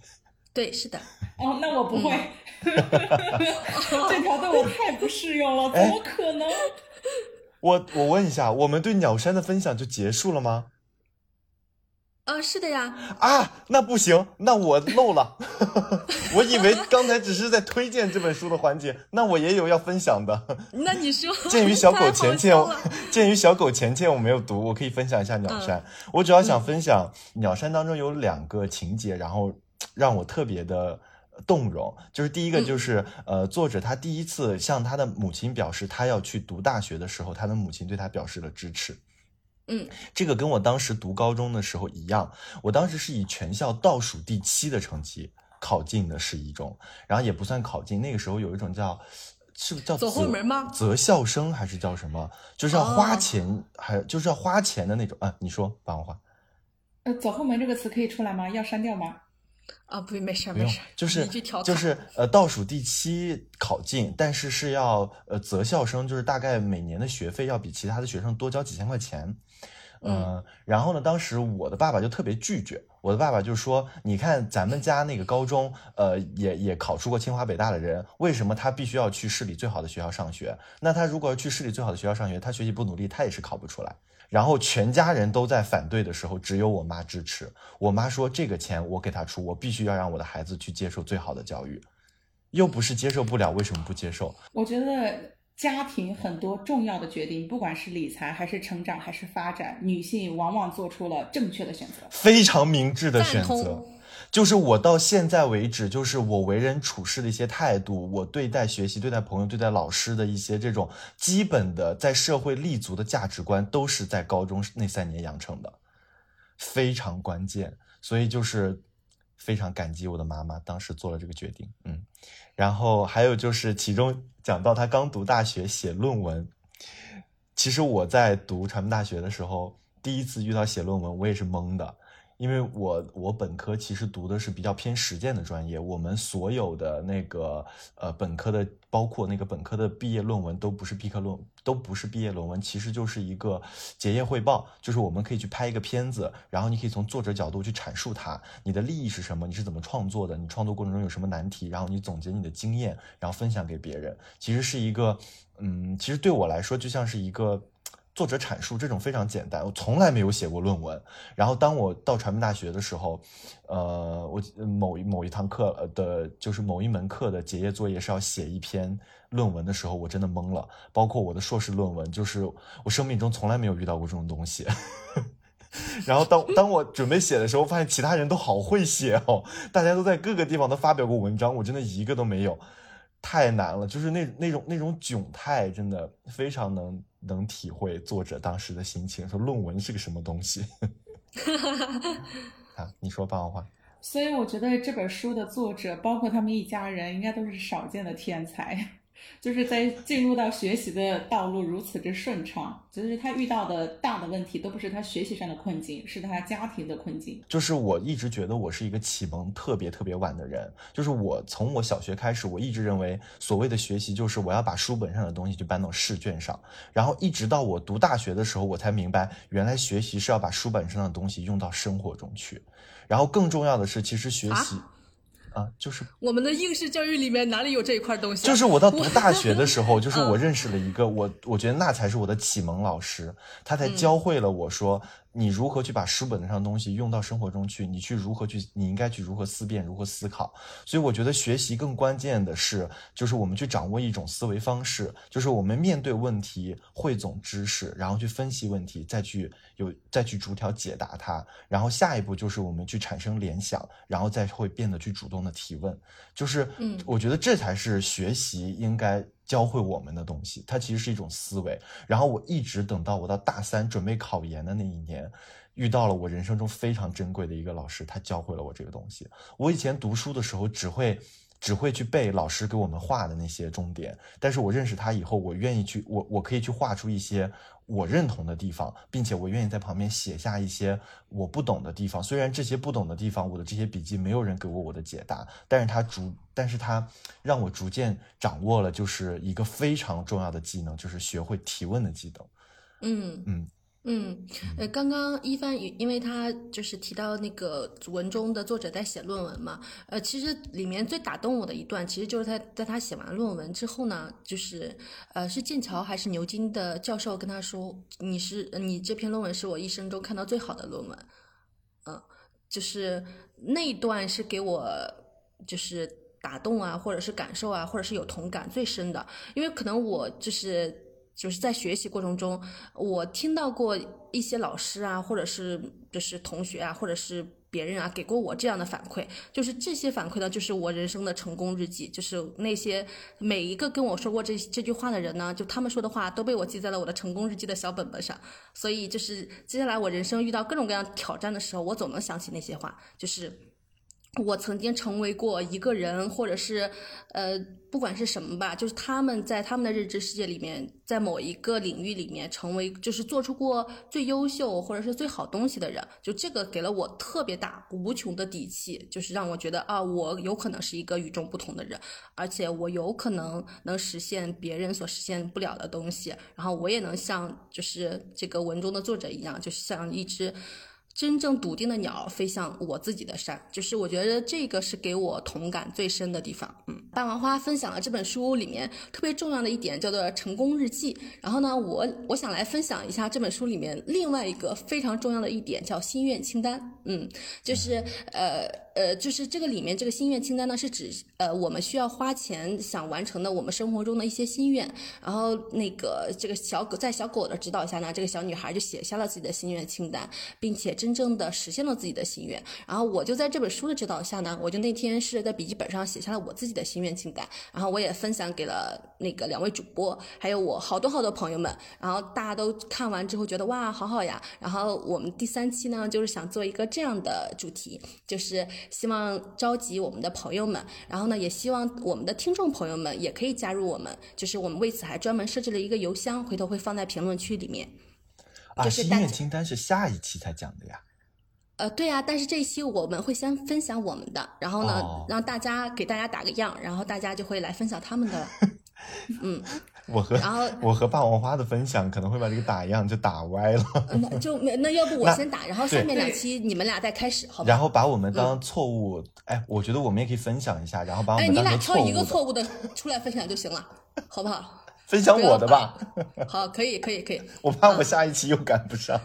对，是的。哦，那我不会，这条对我太不适用了，怎么可能？我我问一下，我们对鸟山的分享就结束了吗？啊，是的呀！啊，那不行，那我漏了。我以为刚才只是在推荐这本书的环节，那我也有要分享的。那你说，鉴于小狗钱钱，鉴于小狗钱钱我没有读，我可以分享一下鸟山。我主要想分享鸟山当中有两个情节，然后让我特别的动容。就是第一个，就是呃，作者他第一次向他的母亲表示他要去读大学的时候，他的母亲对他表示了支持。嗯，这个跟我当时读高中的时候一样，我当时是以全校倒数第七的成绩考进的十一中，然后也不算考进，那个时候有一种叫，是不是叫走后门吗？择校生还是叫什么？就是要花钱，还就是要花钱的那种啊？你说，帮我画。呃，走后门这个词可以出来吗？要删掉吗？啊，不，没事，没事，就是就是呃，倒数第七考进，但是是要呃择校生，就是大概每年的学费要比其他的学生多交几千块钱。嗯，然后呢？当时我的爸爸就特别拒绝。我的爸爸就说：“你看咱们家那个高中，呃，也也考出过清华北大的人，为什么他必须要去市里最好的学校上学？那他如果去市里最好的学校上学，他学习不努力，他也是考不出来。”然后全家人都在反对的时候，只有我妈支持。我妈说：“这个钱我给他出，我必须要让我的孩子去接受最好的教育，又不是接受不了，为什么不接受？”我觉得。家庭很多重要的决定，不管是理财还是成长还是发展，女性往往做出了正确的选择，非常明智的选择。就是我到现在为止，就是我为人处事的一些态度，我对待学习、对待朋友、对待老师的一些这种基本的在社会立足的价值观，都是在高中那三年养成的，非常关键。所以就是非常感激我的妈妈当时做了这个决定，嗯，然后还有就是其中讲到他刚读大学写论文，其实我在读传媒大学的时候，第一次遇到写论文，我也是懵的。因为我我本科其实读的是比较偏实践的专业，我们所有的那个呃本科的，包括那个本科的毕业论文都不是毕科论，都不是毕业论文，其实就是一个结业汇报，就是我们可以去拍一个片子，然后你可以从作者角度去阐述它，你的利益是什么，你是怎么创作的，你创作过程中有什么难题，然后你总结你的经验，然后分享给别人，其实是一个嗯，其实对我来说就像是一个。作者阐述这种非常简单，我从来没有写过论文。然后当我到传媒大学的时候，呃，我某一某一堂课的，就是某一门课的结业作业是要写一篇论文的时候，我真的懵了。包括我的硕士论文，就是我生命中从来没有遇到过这种东西。然后当当我准备写的时候，发现其他人都好会写哦，大家都在各个地方都发表过文章，我真的一个都没有。太难了，就是那那种那种窘态，真的非常能能体会作者当时的心情。说论文是个什么东西？啊，你说霸王话。所以我觉得这本书的作者，包括他们一家人，应该都是少见的天才。就是在进入到学习的道路如此之顺畅，就是他遇到的大的问题都不是他学习上的困境，是他家庭的困境。就是我一直觉得我是一个启蒙特别特别晚的人，就是我从我小学开始，我一直认为所谓的学习就是我要把书本上的东西就搬到试卷上，然后一直到我读大学的时候，我才明白原来学习是要把书本上的东西用到生活中去，然后更重要的是，其实学习。啊，就是我们的应试教育里面哪里有这一块东西？就是我到读大学的时候，就是我认识了一个我，我觉得那才是我的启蒙老师，他才教会了我说。你如何去把书本上的东西用到生活中去？你去如何去？你应该去如何思辨、如何思考？所以我觉得学习更关键的是，就是我们去掌握一种思维方式，就是我们面对问题汇总知识，然后去分析问题，再去有再去逐条解答它。然后下一步就是我们去产生联想，然后再会变得去主动的提问。就是，嗯，我觉得这才是学习应该。教会我们的东西，它其实是一种思维。然后我一直等到我到大三准备考研的那一年，遇到了我人生中非常珍贵的一个老师，他教会了我这个东西。我以前读书的时候只会。只会去背老师给我们画的那些重点，但是我认识他以后，我愿意去，我我可以去画出一些我认同的地方，并且我愿意在旁边写下一些我不懂的地方。虽然这些不懂的地方，我的这些笔记没有人给过我的解答，但是他逐，但是他让我逐渐掌握了，就是一个非常重要的技能，就是学会提问的技能。嗯嗯。嗯，呃，刚刚一帆因为他就是提到那个文中的作者在写论文嘛，呃，其实里面最打动我的一段，其实就是他在他写完论文之后呢，就是呃，是剑桥还是牛津的教授跟他说，你是你这篇论文是我一生中看到最好的论文，嗯，就是那一段是给我就是打动啊，或者是感受啊，或者是有同感最深的，因为可能我就是。就是在学习过程中，我听到过一些老师啊，或者是就是同学啊，或者是别人啊，给过我这样的反馈。就是这些反馈呢，就是我人生的成功日记。就是那些每一个跟我说过这这句话的人呢，就他们说的话都被我记在了我的成功日记的小本本上。所以就是接下来我人生遇到各种各样挑战的时候，我总能想起那些话。就是。我曾经成为过一个人，或者是，呃，不管是什么吧，就是他们在他们的认知世界里面，在某一个领域里面成为，就是做出过最优秀或者是最好东西的人，就这个给了我特别大、无穷的底气，就是让我觉得啊，我有可能是一个与众不同的人，而且我有可能能实现别人所实现不了的东西，然后我也能像就是这个文中的作者一样，就是像一只。真正笃定的鸟飞向我自己的山，就是我觉得这个是给我同感最深的地方。嗯，霸王花分享了这本书里面特别重要的一点，叫做成功日记。然后呢，我我想来分享一下这本书里面另外一个非常重要的一点，叫心愿清单。嗯，就是呃。呃，就是这个里面这个心愿清单呢，是指呃我们需要花钱想完成的我们生活中的一些心愿。然后那个这个小狗在小狗的指导下呢，这个小女孩就写下了自己的心愿清单，并且真正的实现了自己的心愿。然后我就在这本书的指导下呢，我就那天是在笔记本上写下了我自己的心愿清单，然后我也分享给了那个两位主播，还有我好多好多朋友们。然后大家都看完之后觉得哇，好好呀。然后我们第三期呢，就是想做一个这样的主题，就是希望召集我们的朋友们，然后呢，也希望我们的听众朋友们也可以加入我们。就是我们为此还专门设置了一个邮箱，回头会放在评论区里面。啊，心愿清单是下一期才讲的呀。呃，对呀，但是这一期我们会先分享我们的，然后呢，让大家给大家打个样，然后大家就会来分享他们的了。嗯。我和然后 我和霸王花的分享可能会把这个打样就打歪了。那就那要不我先打，然后下面两期你们俩再开始，好吧？然后把我们当错误，哎，我觉得我们也可以分享一下，然后把我们哎，你俩挑一个错误的出来分享就行了，好不好？分享我的吧。好，可以，可以，可以。我怕我下一期又赶不上。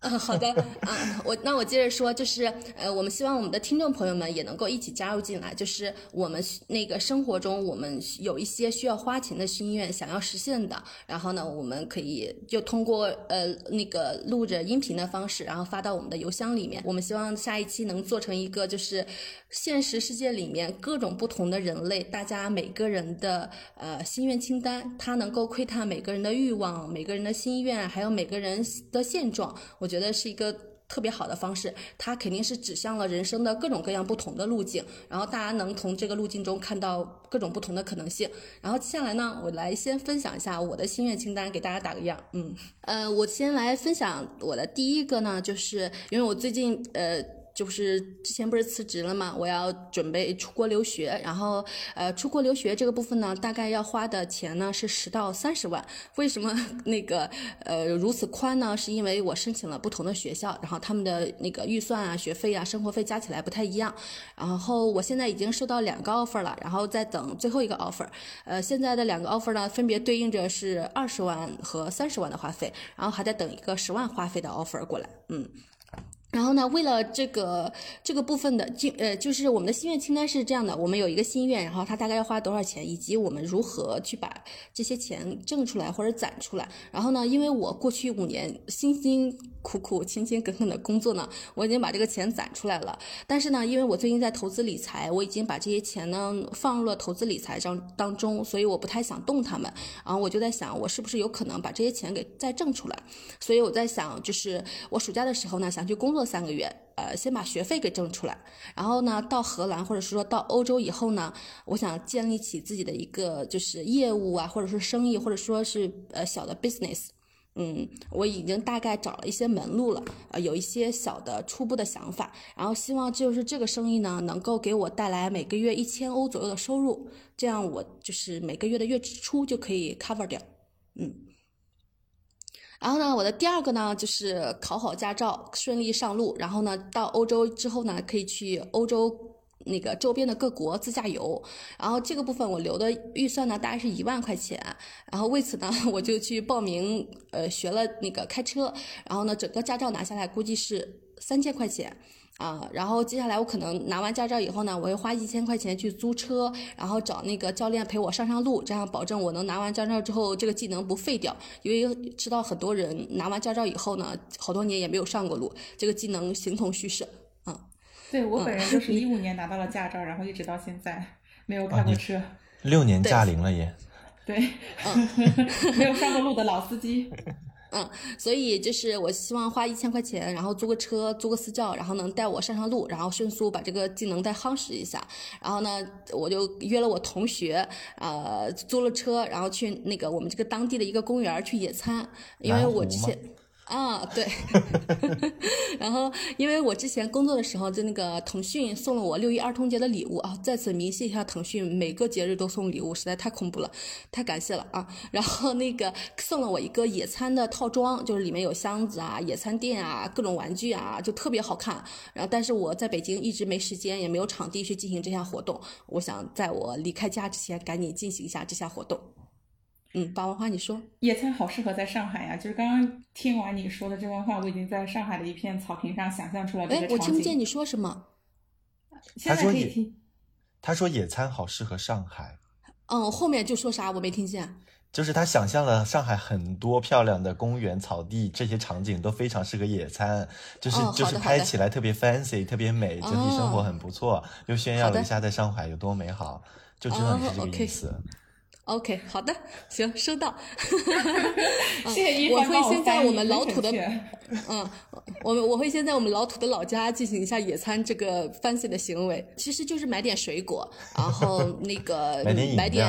嗯，好的啊，我那我接着说，就是呃，我们希望我们的听众朋友们也能够一起加入进来，就是我们那个生活中我们有一些需要花钱的心愿想要实现的，然后呢，我们可以就通过呃那个录着音频的方式，然后发到我们的邮箱里面。我们希望下一期能做成一个就是现实世界里面各种不同的人类，大家每个人的呃心愿清单，它能够窥探每个人的欲望、每个人的心愿，还有每个人的现状。我觉得是一个特别好的方式，它肯定是指向了人生的各种各样不同的路径，然后大家能从这个路径中看到各种不同的可能性。然后接下来呢，我来先分享一下我的心愿清单，给大家打个样。嗯，呃，我先来分享我的第一个呢，就是因为我最近呃。就是之前不是辞职了嘛，我要准备出国留学，然后呃，出国留学这个部分呢，大概要花的钱呢是十到三十万。为什么 那个呃如此宽呢？是因为我申请了不同的学校，然后他们的那个预算啊、学费啊、生活费加起来不太一样。然后我现在已经收到两个 offer 了，然后再等最后一个 offer。呃，现在的两个 offer 呢，分别对应着是二十万和三十万的花费，然后还在等一个十万花费的 offer 过来。嗯。然后呢，为了这个这个部分的，就呃，就是我们的心愿清单是这样的：我们有一个心愿，然后它大概要花多少钱，以及我们如何去把这些钱挣出来或者攒出来。然后呢，因为我过去五年辛辛苦苦、勤勤恳恳的工作呢，我已经把这个钱攒出来了。但是呢，因为我最近在投资理财，我已经把这些钱呢放入了投资理财当当中，所以我不太想动它们。然后我就在想，我是不是有可能把这些钱给再挣出来？所以我在想，就是我暑假的时候呢，想去工作。三个月，呃，先把学费给挣出来，然后呢，到荷兰或者是说到欧洲以后呢，我想建立起自己的一个就是业务啊，或者是生意，或者说是呃小的 business，嗯，我已经大概找了一些门路了，呃，有一些小的初步的想法，然后希望就是这个生意呢，能够给我带来每个月一千欧左右的收入，这样我就是每个月的月支出就可以 cover 掉，嗯。然后呢，我的第二个呢就是考好驾照，顺利上路。然后呢，到欧洲之后呢，可以去欧洲那个周边的各国自驾游。然后这个部分我留的预算呢，大概是一万块钱。然后为此呢，我就去报名，呃，学了那个开车。然后呢，整个驾照拿下来估计是三千块钱。啊，然后接下来我可能拿完驾照以后呢，我会花一千块钱去租车，然后找那个教练陪我上上路，这样保证我能拿完驾照之后这个技能不废掉。因为知道很多人拿完驾照以后呢，好多年也没有上过路，这个技能形同虚设。嗯，对我本人就 是一五年拿到了驾照，然后一直到现在没有开过车，六年驾龄了也。对，没有上过路的老司机。嗯，所以就是我希望花一千块钱，然后租个车，租个私教，然后能带我上上路，然后迅速把这个技能再夯实一下。然后呢，我就约了我同学，呃，租了车，然后去那个我们这个当地的一个公园去野餐，因为我之前。啊，对，然后因为我之前工作的时候，就那个腾讯送了我六一儿童节的礼物啊，在此鸣谢一下腾讯，每个节日都送礼物，实在太恐怖了，太感谢了啊！然后那个送了我一个野餐的套装，就是里面有箱子啊、野餐垫啊、各种玩具啊，就特别好看。然后但是我在北京一直没时间，也没有场地去进行这项活动，我想在我离开家之前赶紧进行一下这项活动。嗯，霸王花，你说野餐好适合在上海呀！就是刚刚听完你说的这番话，我已经在上海的一片草坪上想象出来这个场景。哎，我听不见你说什么。现在可以听。他说野餐好适合上海。嗯，后面就说啥我没听见。就是他想象了上海很多漂亮的公园、草地，这些场景都非常适合野餐，就是就是拍起来特别 fancy、特别美，整体生活很不错，又炫耀了一下在上海有多美好，就知道你是这个意思。OK，好的，行，收到。谢谢一我会先在我们老土的，嗯，我们我会先在我们老土的老家进行一下野餐这个 fancy 的行为，其实就是买点水果，然后 那个买点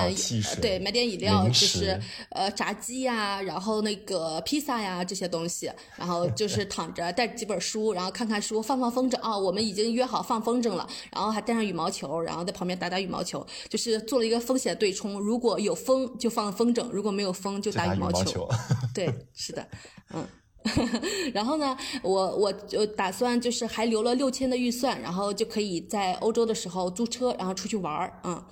对，买点饮料，就是呃炸鸡呀，然后那个披萨呀这些东西，然后就是躺着带几本书，然后看看书，放放风筝啊，我们已经约好放风筝了，然后还带上羽毛球，然后在旁边打打羽毛球，就是做了一个风险对冲，如果有。风就放风筝，如果没有风就打羽毛球。对，是的，嗯。然后呢，我我就打算就是还留了六千的预算，然后就可以在欧洲的时候租车，然后出去玩儿。嗯，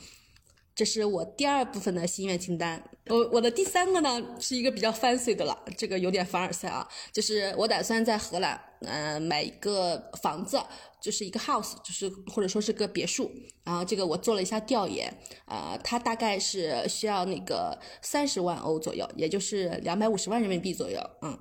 这是我第二部分的心愿清单。我我的第三个呢是一个比较 fancy 的了，这个有点凡尔赛啊，就是我打算在荷兰，嗯，买一个房子。就是一个 house，就是或者说是个别墅，然后这个我做了一下调研，啊，它大概是需要那个三十万欧左右，也就是两百五十万人民币左右，嗯。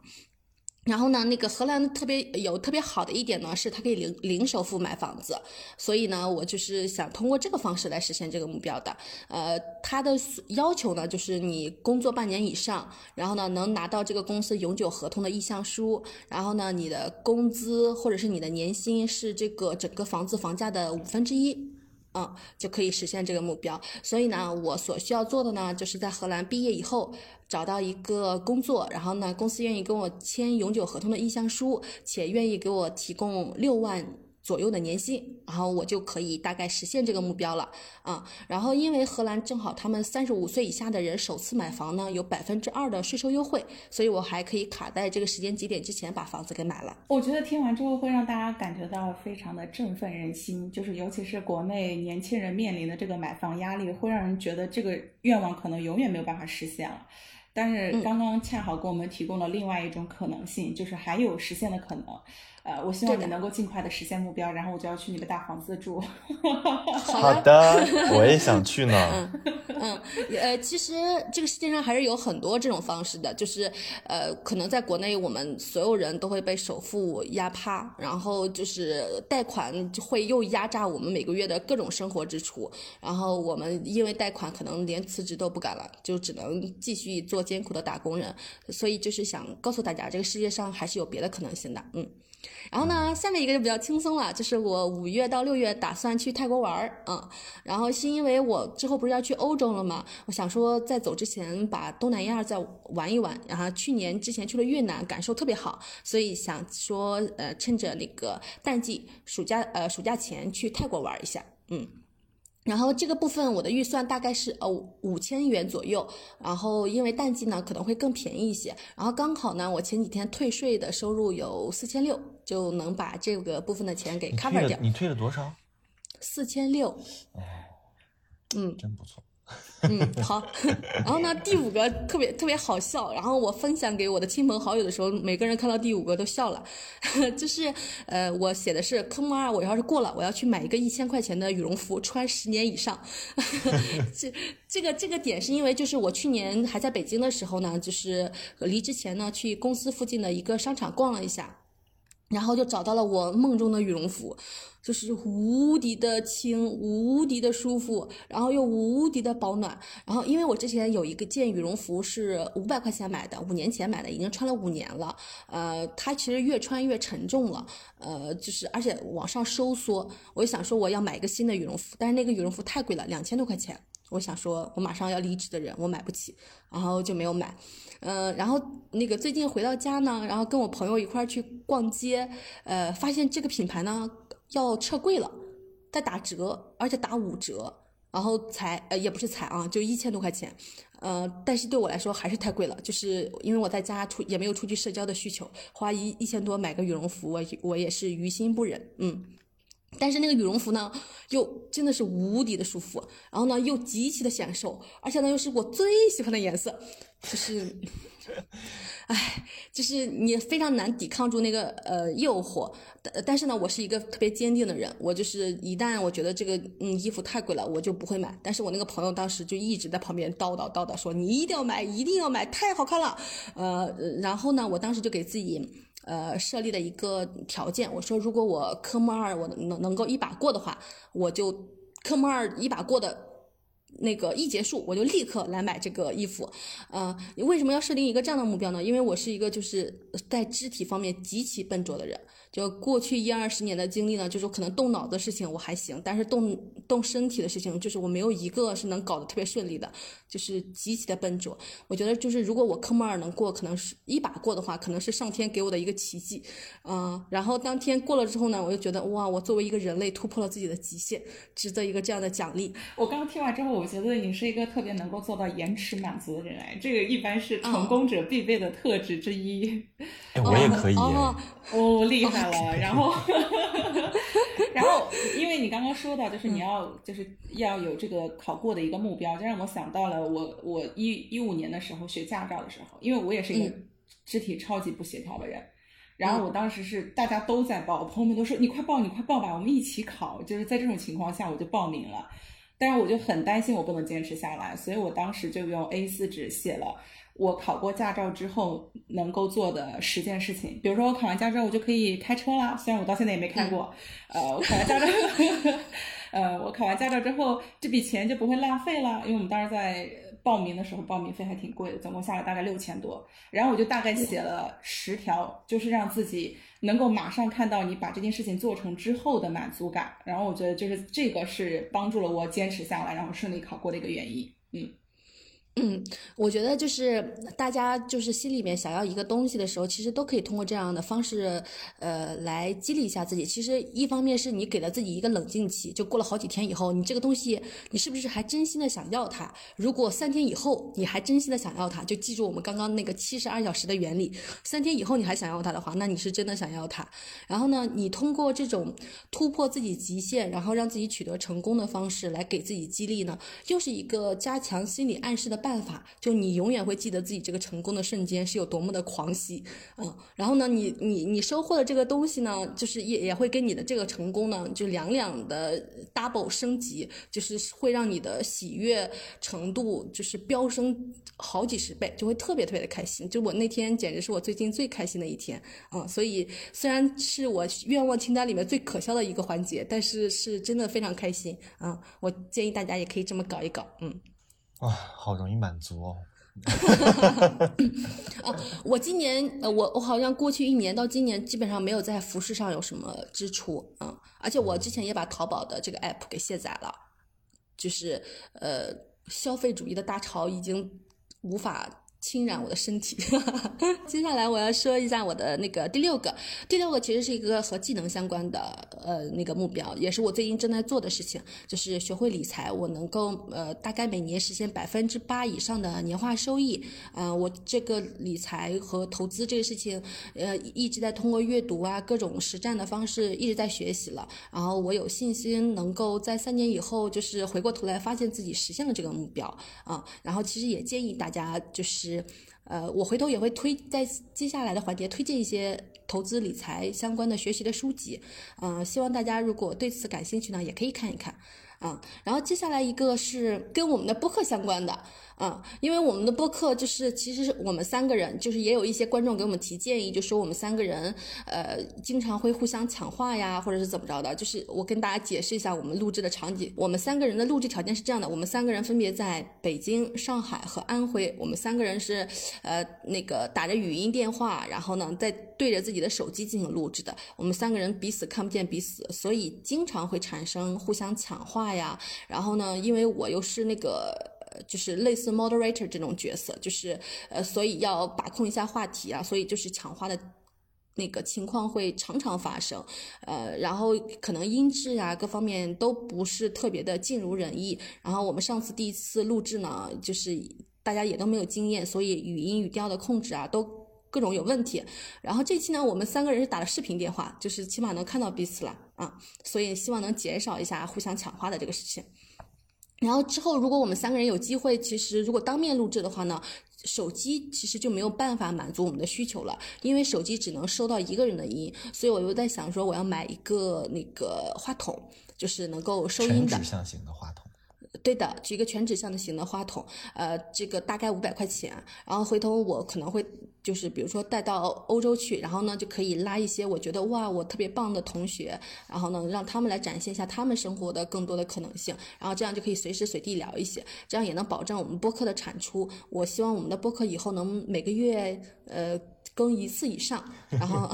然后呢，那个荷兰特别有特别好的一点呢，是它可以零零首付买房子，所以呢，我就是想通过这个方式来实现这个目标的。呃，它的要求呢，就是你工作半年以上，然后呢，能拿到这个公司永久合同的意向书，然后呢，你的工资或者是你的年薪是这个整个房子房价的五分之一。嗯，就可以实现这个目标。所以呢，我所需要做的呢，就是在荷兰毕业以后找到一个工作，然后呢，公司愿意跟我签永久合同的意向书，且愿意给我提供六万。左右的年薪，然后我就可以大概实现这个目标了啊。然后因为荷兰正好他们三十五岁以下的人首次买房呢有百分之二的税收优惠，所以我还可以卡在这个时间节点之前把房子给买了。我觉得听完之后会让大家感觉到非常的振奋人心，就是尤其是国内年轻人面临的这个买房压力，会让人觉得这个愿望可能永远没有办法实现了。但是刚刚恰好给我们提供了另外一种可能性，就是还有实现的可能。呃，我希望你能够尽快的实现目标，然后我就要去你的大房子住。好的，我也想去呢。嗯嗯，呃，其实这个世界上还是有很多这种方式的，就是呃，可能在国内我们所有人都会被首付压趴，然后就是贷款会又压榨我们每个月的各种生活支出，然后我们因为贷款可能连辞职都不敢了，就只能继续做艰苦的打工人。所以就是想告诉大家，这个世界上还是有别的可能性的。嗯。然后呢，下面一个就比较轻松了，就是我五月到六月打算去泰国玩儿，嗯，然后是因为我之后不是要去欧洲了吗？我想说在走之前把东南亚再玩一玩，然后去年之前去了越南，感受特别好，所以想说呃趁着那个淡季暑假呃暑假前去泰国玩一下，嗯。然后这个部分我的预算大概是呃五千元左右，然后因为淡季呢可能会更便宜一些，然后刚好呢我前几天退税的收入有四千六，就能把这个部分的钱给 cover 掉。你退了多少？四千六。哦，嗯，真不错。嗯，好。然后呢，第五个特别特别好笑。然后我分享给我的亲朋好友的时候，每个人看到第五个都笑了。就是呃，我写的是科目二，我要是过了，我要去买一个一千块钱的羽绒服，穿十年以上。这这个这个点是因为，就是我去年还在北京的时候呢，就是离之前呢，去公司附近的一个商场逛了一下。然后就找到了我梦中的羽绒服，就是无敌的轻，无敌的舒服，然后又无敌的保暖。然后因为我之前有一个件羽绒服是五百块钱买的，五年前买的，已经穿了五年了。呃，它其实越穿越沉重了，呃，就是而且往上收缩。我就想说我要买一个新的羽绒服，但是那个羽绒服太贵了，两千多块钱。我想说，我马上要离职的人，我买不起，然后就没有买。嗯，然后那个最近回到家呢，然后跟我朋友一块儿去逛街，呃，发现这个品牌呢要撤柜了，在打折，而且打五折，然后才呃也不是才啊，就一千多块钱，呃，但是对我来说还是太贵了，就是因为我在家出也没有出去社交的需求，花一一千多买个羽绒服，我我也是于心不忍，嗯。但是那个羽绒服呢，又真的是无敌的舒服，然后呢又极其的显瘦，而且呢又是我最喜欢的颜色，就是，唉，就是你非常难抵抗住那个呃诱惑。但但是呢，我是一个特别坚定的人，我就是一旦我觉得这个嗯衣服太贵了，我就不会买。但是我那个朋友当时就一直在旁边叨叨叨叨说你一定要买，一定要买，太好看了。呃，然后呢，我当时就给自己。呃，设立的一个条件，我说如果我科目二我能能够一把过的话，我就科目二一把过的。那个一结束，我就立刻来买这个衣服。呃，为什么要设定一个这样的目标呢？因为我是一个就是在肢体方面极其笨拙的人。就过去一二十年的经历呢，就是可能动脑的事情我还行，但是动动身体的事情，就是我没有一个是能搞得特别顺利的，就是极其的笨拙。我觉得就是如果我科目二能过，可能是一把过的话，可能是上天给我的一个奇迹。嗯，然后当天过了之后呢，我就觉得哇，我作为一个人类突破了自己的极限，值得一个这样的奖励。我刚刚听完之后，我觉得你是一个特别能够做到延迟满足的人哎，这个一般是成功者必备的特质之一。哎，我也可以。哦，厉害了！然后，然后，因为你刚刚说到，就是你要就是要有这个考过的一个目标，就让我想到了我我一一五年的时候学驾照的时候，因为我也是一个肢体超级不协调的人，然后我当时是大家都在报，朋友们都说你快报，你快报吧，我们一起考。就是在这种情况下，我就报名了，但是我就很担心我不能坚持下来，所以我当时就用 A 四纸写了。我考过驾照之后能够做的十件事情，比如说我考完驾照我就可以开车啦，虽然我到现在也没开过。呃，我考完驾照，呃，我考完驾照之后这笔钱就不会浪费了，因为我们当时在报名的时候报名费还挺贵的，总共下来大概六千多。然后我就大概写了十条，就是让自己能够马上看到你把这件事情做成之后的满足感。然后我觉得就是这个是帮助了我坚持下来，然后顺利考过的一个原因。嗯。嗯，我觉得就是大家就是心里面想要一个东西的时候，其实都可以通过这样的方式，呃，来激励一下自己。其实一方面是你给了自己一个冷静期，就过了好几天以后，你这个东西你是不是还真心的想要它？如果三天以后你还真心的想要它，就记住我们刚刚那个七十二小时的原理。三天以后你还想要它的话，那你是真的想要它。然后呢，你通过这种突破自己极限，然后让自己取得成功的方式来给自己激励呢，又是一个加强心理暗示的。办办法就你永远会记得自己这个成功的瞬间是有多么的狂喜，嗯，然后呢，你你你收获的这个东西呢，就是也也会跟你的这个成功呢，就两两的 double 升级，就是会让你的喜悦程度就是飙升好几十倍，就会特别特别的开心。就我那天简直是我最近最开心的一天，嗯，所以虽然是我愿望清单里面最可笑的一个环节，但是是真的非常开心，嗯，我建议大家也可以这么搞一搞，嗯。哇，好容易满足哦！啊，我今年呃，我我好像过去一年到今年基本上没有在服饰上有什么支出，嗯，而且我之前也把淘宝的这个 app 给卸载了，就是呃，消费主义的大潮已经无法。侵染我的身体。接下来我要说一下我的那个第六个，第六个其实是一个和技能相关的呃那个目标，也是我最近正在做的事情，就是学会理财。我能够呃大概每年实现百分之八以上的年化收益。嗯，我这个理财和投资这个事情，呃一直在通过阅读啊各种实战的方式一直在学习了。然后我有信心能够在三年以后，就是回过头来发现自己实现了这个目标啊。然后其实也建议大家就是。是，呃，我回头也会推在接下来的环节推荐一些投资理财相关的学习的书籍，嗯，希望大家如果对此感兴趣呢，也可以看一看，啊，然后接下来一个是跟我们的播客相关的。啊，因为我们的播客就是，其实我们三个人，就是也有一些观众给我们提建议，就说我们三个人，呃，经常会互相抢话呀，或者是怎么着的。就是我跟大家解释一下我们录制的场景，我们三个人的录制条件是这样的：我们三个人分别在北京、上海和安徽，我们三个人是，呃，那个打着语音电话，然后呢，在对着自己的手机进行录制的。我们三个人彼此看不见彼此，所以经常会产生互相抢话呀。然后呢，因为我又是那个。就是类似 moderator 这种角色，就是呃，所以要把控一下话题啊，所以就是抢话的那个情况会常常发生，呃，然后可能音质啊各方面都不是特别的尽如人意。然后我们上次第一次录制呢，就是大家也都没有经验，所以语音语调的控制啊都各种有问题。然后这期呢，我们三个人是打了视频电话，就是起码能看到彼此了啊，所以希望能减少一下互相抢话的这个事情。然后之后，如果我们三个人有机会，其实如果当面录制的话呢，手机其实就没有办法满足我们的需求了，因为手机只能收到一个人的音，所以我又在想说，我要买一个那个话筒，就是能够收音的指向型的话筒。对的，是一个全指向的型的话筒，呃，这个大概五百块钱。然后回头我可能会就是比如说带到欧洲去，然后呢就可以拉一些我觉得哇我特别棒的同学，然后呢让他们来展现一下他们生活的更多的可能性，然后这样就可以随时随地聊一些，这样也能保证我们播客的产出。我希望我们的播客以后能每个月呃。更一次以上，然后，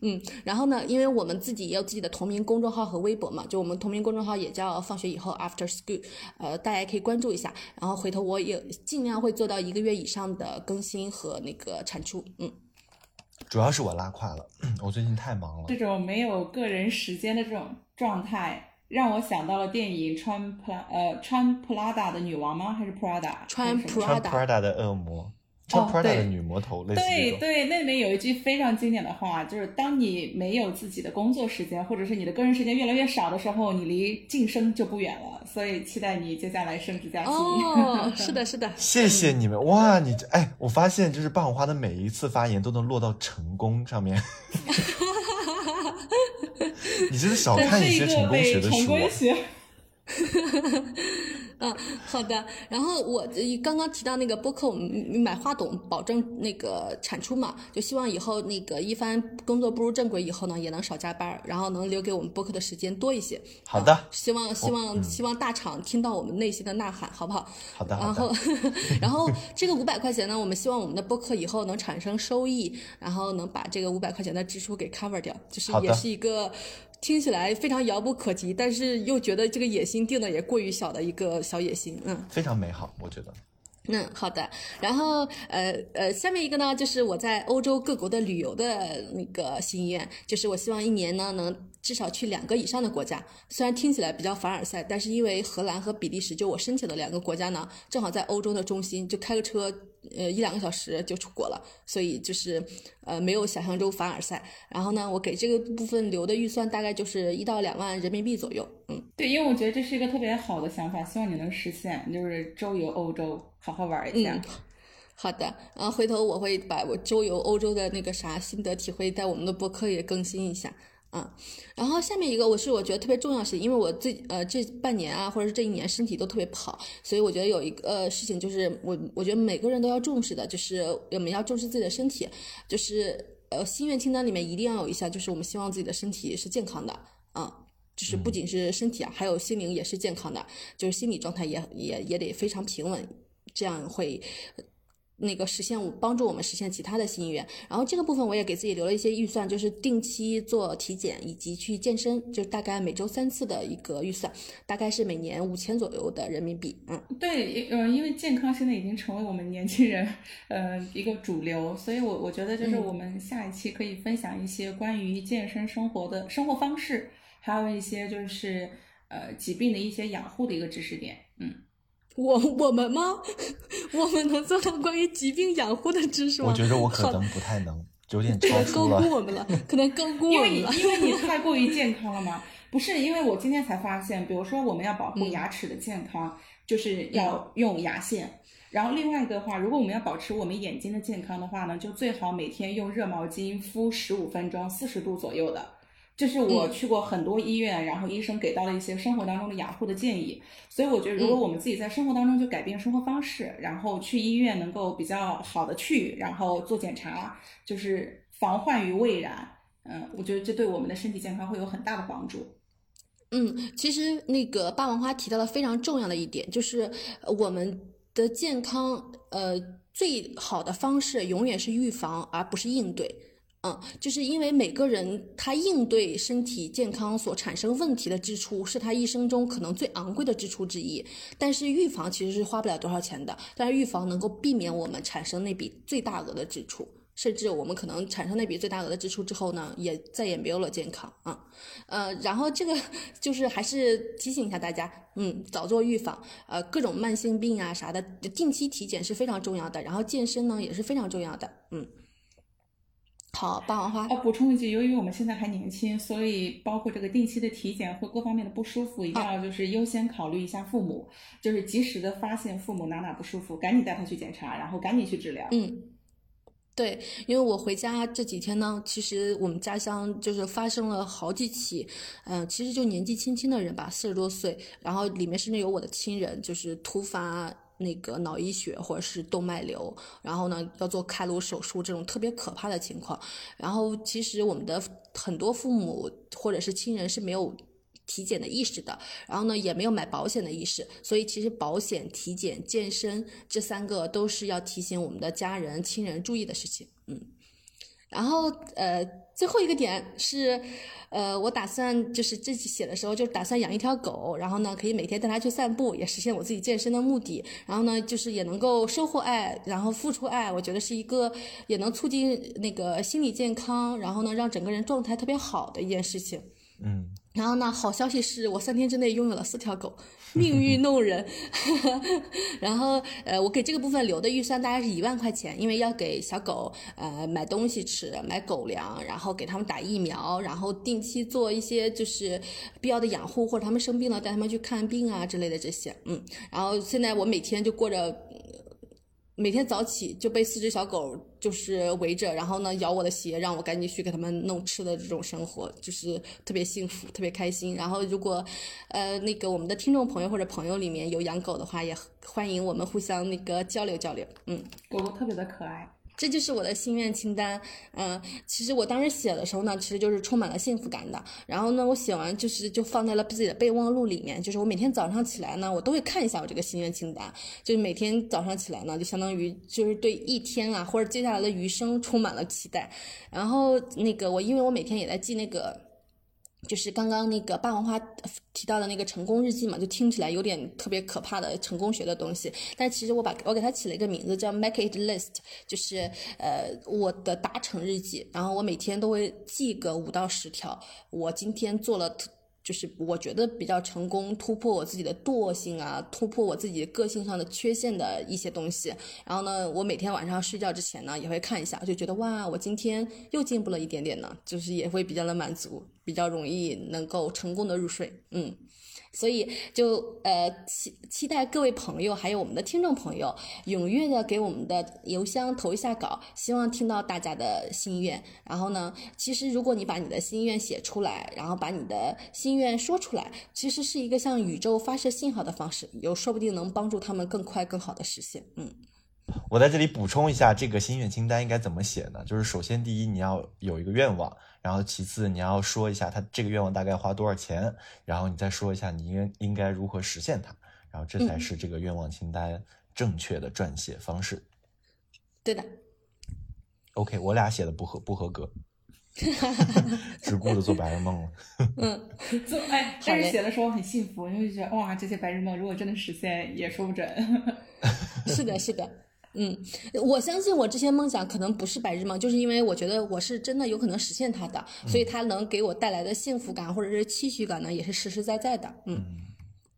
嗯，然后呢，因为我们自己也有自己的同名公众号和微博嘛，就我们同名公众号也叫放学以后 After School，呃，大家可以关注一下。然后回头我也尽量会做到一个月以上的更新和那个产出，嗯。主要是我拉胯了，我最近太忙了。这种没有个人时间的这种状态，让我想到了电影穿普拉呃穿普拉达的女王吗？还是 Prada？穿普穿 Prada Prada 的恶魔，穿哦 Prada 的女魔头，类似这种。对对，那里面有一句非常经典的话，就是当你没有自己的工作时间，或者是你的个人时间越来越少的时候，你离晋升就不远了。所以期待你接下来升职加薪。哦，是的，是的，谢谢你们哇！你这哎，我发现就是霸王花的每一次发言都能落到成功上面。你真的少看一这是一些成功学被成的书啊。功学嗯，好的。然后我呃刚刚提到那个播客，我们买话筒保证那个产出嘛，就希望以后那个一帆工作步入正轨以后呢，也能少加班，然后能留给我们播客的时间多一些。好的啊希望希望、希望大厂听到我们内心的呐喊，好不好？好的，好然后的。，然后这个五百块钱呢，我们希望我们的播客以后能产生收益，然后能把这个五百块钱的支出给 cover 掉，就是也是一个听起来非常遥不可及，但是又觉得这个野心定的也过于小的一个小野心，嗯。非常美好，我觉得。嗯，好的。然后，呃呃，下面一个呢，就是我在欧洲各国的旅游的那个心愿，就是我希望一年呢能至少去两个以上的国家。虽然听起来比较凡尔赛，但是因为荷兰和比利时就我申请的两个国家呢，正好在欧洲的中心，就开个车，呃一两个小时就出国了，所以就是呃没有想象中凡尔赛。然后呢，我给这个部分留的预算大概就是一到两万人民币左右，嗯。对，因为我觉得这是一个特别好的想法，希望你能实现，就是周游欧洲，好好玩一下。好的，然后回头我会把我周游欧洲的那个啥心得体会在我们的博客也更新一下。啊，然后下面一个我是我觉得特别重要的事情，因为我最呃这半年啊，或者是这一年身体都特别不好，所以我觉得有一个、事情就是我我觉得每个人都要重视的，就是我们要重视自己的身体，就是呃心愿清单里面一定要有一项，就是我们希望自己的身体是健康的啊。就是不仅是身体啊，还有心灵也是健康的，就是心理状态也也也得非常平稳，这样会那个实现我帮助我们实现其他的心愿。然后这个部分我也给自己留了一些预算，就是定期做体检以及去健身，就大概每周三次的一个预算，大概是每年五千左右的人民币。嗯，对，呃，因为健康现在已经成为我们年轻人，呃，一个主流，所以我我觉得就是嗯我们下一期可以分享一些关于健身生活的生活方式，还有一些就是呃疾病的一些养护的一个知识点。嗯，我 我们吗？我们能做到关于疾病养护的知识吗？我觉得我可能不太能，有点 超可能高。估我们了，可能高估因为你我们了。因为你太过于健康了吗。不是，因为我今天才发现，比如说我们要保护嗯牙齿的健康，就是要用牙线。然后另外一个的话，如果我们要保持我们眼睛的健康的话呢，就最好每天用热毛巾敷十五分钟，四十度左右的。这是我嗯去过很多医院，然后医生给到了一些生活当中的养护的建议。所以我觉得，如果嗯我们自己在生活当中就改变生活方式，然后去医院能够比较好的去，然后做检查，就是防患于未然。嗯，我觉得这对我们的身体健康会有很大的帮助。嗯，其实那个霸王花提到了非常重要的一点，就是呃我们的健康，呃，最好的方式永远是预防，而不是应对。嗯，就是因为每个人他应对身体健康所产生问题的支出，是他一生中可能最昂贵的支出之一。但是预防其实是花不了多少钱的，但是预防能够避免我们产生那笔最大额的支出。甚至我们可能产生那笔最大额的支出之后呢，也再也没有了健康啊，呃，然后这个就是还是提醒一下大家，嗯，早做预防，呃，各种慢性病啊啥的，定期体检是非常重要的，然后健身呢也是非常重要的，嗯。好，霸王花。呃，补充一句，由于我们现在还年轻，所以包括这个定期的体检或各方面的不舒服，一定要就是优先考虑一下父母，就是及时的发现父母哪哪不舒服，赶紧带他去检查，然后赶紧去治疗。嗯，对，因为我回家这几天呢，其实我们家乡就是发生了好几起，嗯，其实就年纪轻轻的人吧，四十多岁，然后里面甚至有我的亲人，就是突发。那个脑溢血或者是动脉瘤，然后呢要做开颅手术这种特别可怕的情况。然后其实我们的很多父母或者是亲人是没有体检的意识的，然后呢也没有买保险的意识。所以其实保险、体检、健身这三个都是要提醒我们的家人、亲人注意的事情。嗯。然后，呃，最后一个点是，呃，我打算就是这写的时候就打算养一条狗，然后呢，可以每天带它去散步，也实现我自己健身的目的。然后呢，就是也能够收获爱，然后付出爱，我觉得是一个也能促进那个心理健康，然后呢，让整个人状态特别好的一件事情。嗯。然后呢，好消息是我三天之内拥有了四条狗，命运弄人。然后，呃，我给这个部分留的预算大概是一万块钱，因为要给小狗呃买东西吃，买狗粮，然后给他们打疫苗，然后定期做一些就是必要的养护，或者他们生病了带他们去看病啊之类的这些。嗯，然后现在我每天就过着。每天早起就被四只小狗就是围着，然后呢咬我的鞋，让我赶紧去给他们弄吃的这种生活，就是特别幸福，特别开心。然后如果，呃，那个我们的听众朋友或者朋友里面有养狗的话，也欢迎我们互相那个交流交流。嗯，狗狗特别的可爱。这就是我的心愿清单，嗯，其实我当时写的时候呢，其实就是充满了幸福感的。然后呢，我写完就是就放在了自己的备忘录里面，就是我每天早上起来呢，我都会看一下我这个心愿清单，就是每天早上起来呢，就相当于就是对一天啊或者接下来的余生充满了期待。然后那个我因为我每天也在记那个。就是刚刚那个霸王花提到的那个成功日记嘛，就听起来有点特别可怕的成功学的东西。但其实我把我给它起了一个名字叫 Make It List，就是呃我的达成日记。然后我每天都会记个五到十条，我今天做了。就是我觉得比较成功，突破我自己的惰性啊，突破我自己个性上的缺陷的一些东西。然后呢，我每天晚上睡觉之前呢，也会看一下，就觉得哇，我今天又进步了一点点呢，就是也会比较的满足，比较容易能够成功的入睡。嗯。所以就呃期期待各位朋友还有我们的听众朋友踊跃的给我们的邮箱投一下稿，希望听到大家的心愿。然后呢，其实如果你把你的心愿写出来，然后把你的心愿说出来，其实是一个向宇宙发射信号的方式，有说不定能帮助他们更快更好的实现。嗯。我在这里补充一下，这个心愿清单应该怎么写呢？就是首先第一，你要有一个愿望，然后其次你要说一下他这个愿望大概花多少钱，然后你再说一下你应应该如何实现它，然后这才是这个愿望清单正确的撰写方式。对的。OK，我俩写的不合不合格，只顾着做白日梦了。嗯，做哎，但是写的时候很幸福，因为觉得哇，这些白日梦如果真的实现，也说不准。是的，是的，嗯，我相信我这些梦想可能不是白日梦，就是因为我觉得我是真的有可能实现它的，所以它能给我带来的幸福感或者是期许感呢，也是实实在在的，嗯，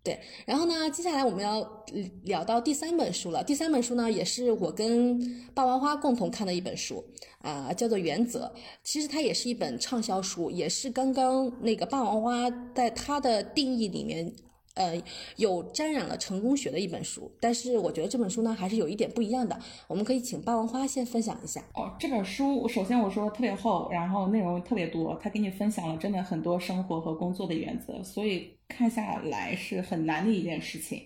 对。然后呢，接下来我们要聊到第三本书了。第三本书呢，也是我跟霸王花共同看的一本书，啊，叫做《原则》。其实它也是一本畅销书，也是刚刚那个霸王花在它的定义里面。呃，有沾染了成功学的一本书，但是我觉得这本书呢还是有一点不一样的。我们可以请霸王花先分享一下。哦，这本书首先我说特别厚，然后内容特别多，他给你分享了真的很多生活和工作的原则，所以看下来是很难的一件事情。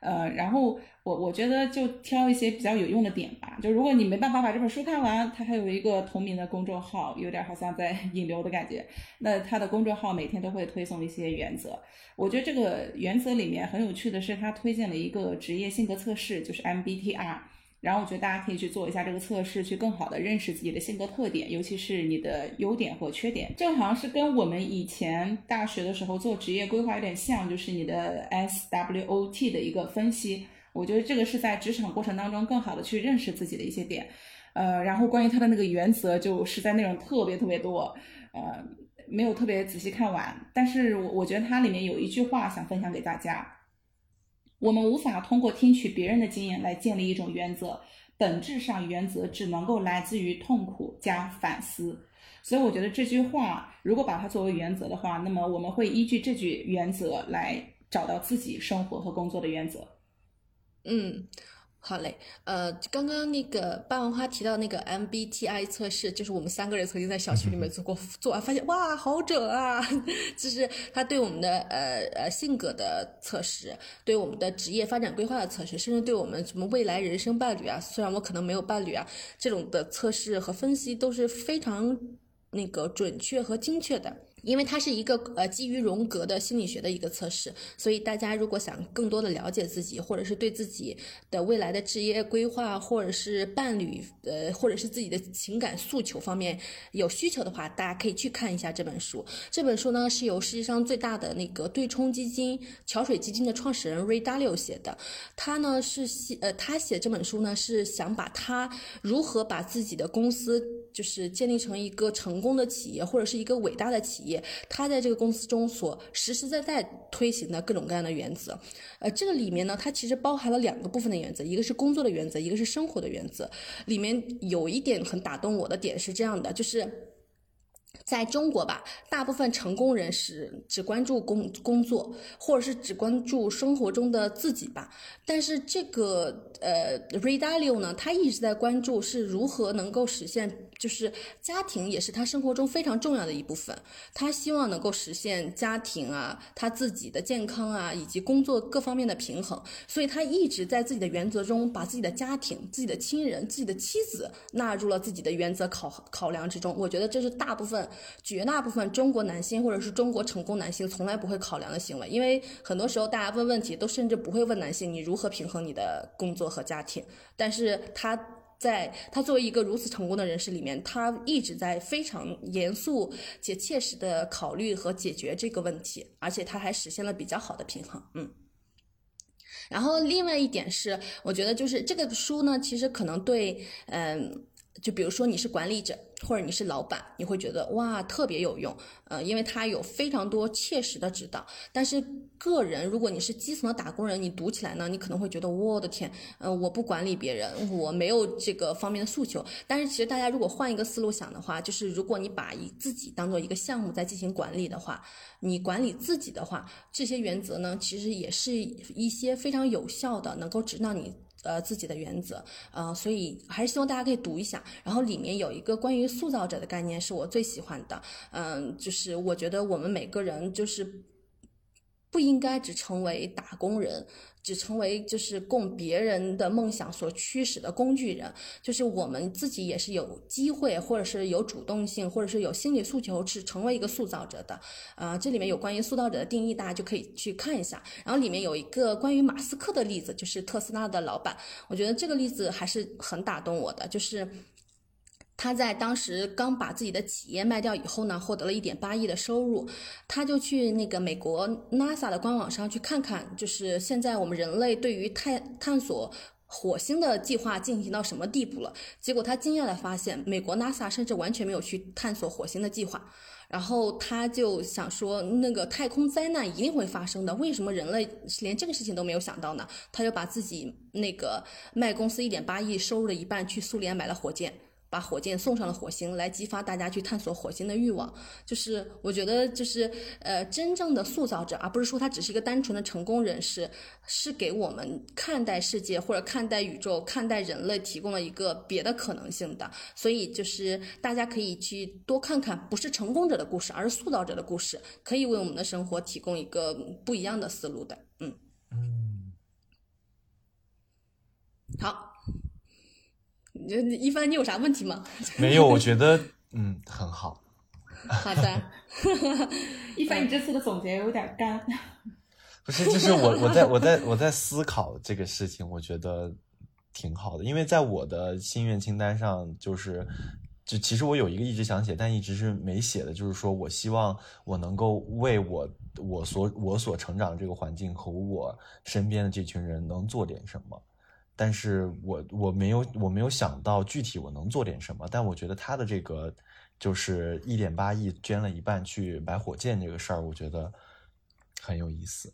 呃，然后我我觉得就挑一些比较有用的点吧。就如果你没办法把这本书看完，它还有一个同名的公众号，有点好像在 引流的感觉。那它的公众号每天都会推送一些原则。我觉得这个原则里面很有趣的是，它推荐了一个职业性格测试，就是 MBTI。然后我觉得大家可以去做一下这个测试，去更好的认识自己的性格特点，尤其是你的优点和缺点。这个好像是跟我们以前大学的时候做职业规划有点像，就是你的 SWOT 的一个分析。我觉得这个是在职场过程当中更好的去认识自己的一些点。呃，然后关于它的那个原则就实在内容特别特别多，呃，没有特别仔细看完。但是我我觉得它里面有一句话想分享给大家：我们无法通过听取别人的经验来建立一种原则，本质上原则只能够来自于痛苦加反思。所以我觉得这句话如果把它作为原则的话，那么我们会依据这句原则来找到自己生活和工作的原则。嗯。好嘞，呃，刚刚那个霸王花提到那个 MBTI 测试，就是我们三个人曾经在小区里面做过，做完发现哇，好准啊！就是他对我们的呃呃性格的测试，对我们的职业发展规划的测试，甚至对我们什么未来人生伴侣啊，虽然我可能没有伴侣啊，这种的测试和分析都是非常那个准确和精确的。因为它是一个呃基于荣格的心理学的一个测试，所以大家如果想更多的了解自己，或者是对自己的未来的职业规划，或者是伴侣，呃，或者是自己的情感诉求方面有需求的话，大家可以去看一下这本书。这本书呢是由世界上最大的那个对冲基金桥水基金的创始人 Ray Dalio 写的。他呢是写呃他写这本书呢是想把他如何把自己的公司就是建立成一个成功的企业，或者是一个伟大的企业。他在这个公司中所实实在在推行的各种各样的原则，呃，这个里面呢，它其实包含了两个部分的原则，一个是工作的原则，一个是生活的原则。里面有一点很打动我的点是这样的，就是。在中国吧，大部分成功人士只关注工工作，或者是只关注生活中的自己吧。但是这个呃，Ray Dalio 呢，他一直在关注是如何能够实现，就是家庭也是他生活中非常重要的一部分。他希望能够实现家庭啊，他自己的健康啊，以及工作各方面的平衡。所以他一直在自己的原则中，把自己的家庭、自己的亲人、自己的妻子纳入了自己的原则考考量之中。我觉得这是大部分。绝大部分中国男性或者是中国成功男性从来不会考量的行为，因为很多时候大家问问题都甚至不会问男性你如何平衡你的工作和家庭，但是他在他作为一个如此成功的人士里面，他一直在非常严肃且切实的考虑和解决这个问题，而且他还实现了比较好的平衡，嗯。然后另外一点是，我觉得就是这个书呢，其实可能对，嗯。就比如说你是管理者或者你是老板，你会觉得哇特别有用，呃，因为它有非常多切实的指导。但是个人，如果你是基层的打工人，你读起来呢，你可能会觉得我的天，呃，我不管理别人，我没有这个方面的诉求。但是其实大家如果换一个思路想的话，就是如果你把一自己当做一个项目在进行管理的话，你管理自己的话，这些原则呢，其实也是一些非常有效的，能够指导你。呃，自己的原则，呃，所以还是希望大家可以读一下。然后里面有一个关于塑造者的概念，是我最喜欢的。嗯，就是我觉得我们每个人就是不应该只成为打工人。只成为就是供别人的梦想所驱使的工具人，就是我们自己也是有机会，或者是有主动性，或者是有心理诉求，是成为一个塑造者的。啊，这里面有关于塑造者的定义，大家就可以去看一下。然后里面有一个关于马斯克的例子，就是特斯拉的老板，我觉得这个例子还是很打动我的，就是。他在当时刚把自己的企业卖掉以后呢，获得了一点八亿的收入，他就去那个美国 NASA 的官网上去看看，就是现在我们人类对于探探索火星的计划进行到什么地步了。结果他惊讶的发现，美国 NASA 甚至完全没有去探索火星的计划。然后他就想说，那个太空灾难一定会发生的，为什么人类连这个事情都没有想到呢？他就把自己那个卖公司一点八亿收入的一半去苏联买了火箭。把火箭送上了火星，来激发大家去探索火星的欲望。就是我觉得，就是呃，真正的塑造者，而不是说他只是一个单纯的成功人士，是给我们看待世界或者看待宇宙、看待人类提供了一个别的可能性的。所以，就是大家可以去多看看，不是成功者的故事，而是塑造者的故事，可以为我们的生活提供一个不一样的思路的。嗯嗯，好。一帆，你有啥问题吗？没有，我觉得嗯很好。好的，一帆，你这次的总结有点干。不是，就是我我在我在我在思考这个事情，我觉得挺好的，因为在我的心愿清单上，就是就其实我有一个一直想写，但一直是没写的，就是说我希望我能够为我我所我所成长的这个环境和我身边的这群人能做点什么。但是我我没有我没有想到具体我能做点什么，但我觉得他的这个就是一点八亿捐了一半去买火箭这个事儿，我觉得很有意思。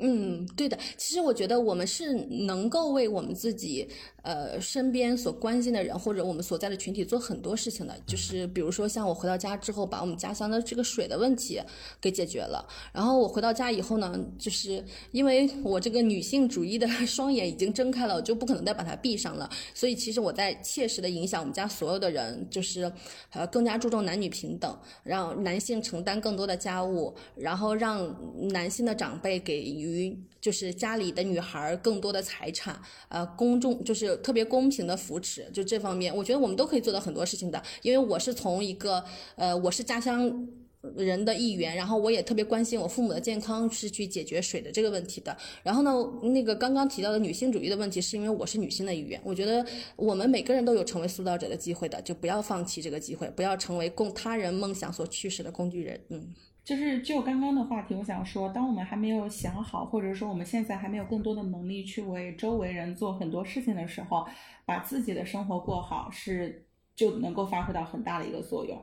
嗯，对的。其实我觉得我们是能够为我们自己，呃，身边所关心的人或者我们所在的群体做很多事情的。就是比如说，像我回到家之后，把我们家乡的这个水的问题给解决了。然后我回到家以后呢，就是因为我这个女性主义的双眼已经睁开了，我就不可能再把它闭上了。所以其实我在切实的影响我们家所有的人，就是呃更加注重男女平等，让男性承担更多的家务，然后让男性的长辈给予。就是家里的女孩更多的财产，呃，公众就是特别公平的扶持，就这方面，我觉得我们都可以做到很多事情的。因为我是从一个呃，我是家乡人的一员，然后我也特别关心我父母的健康，是去解决水的这个问题的。然后呢，那个刚刚提到的女性主义的问题，是因为我是女性的一员，我觉得我们每个人都有成为塑造者的机会的，就不要放弃这个机会，不要成为供他人梦想所驱使的工具人。嗯。就是就刚刚的话题，我想说，当我们还没有想好，或者说我们现在还没有更多的能力去为周围人做很多事情的时候，把自己的生活过好，是就能够发挥到很大的一个作用。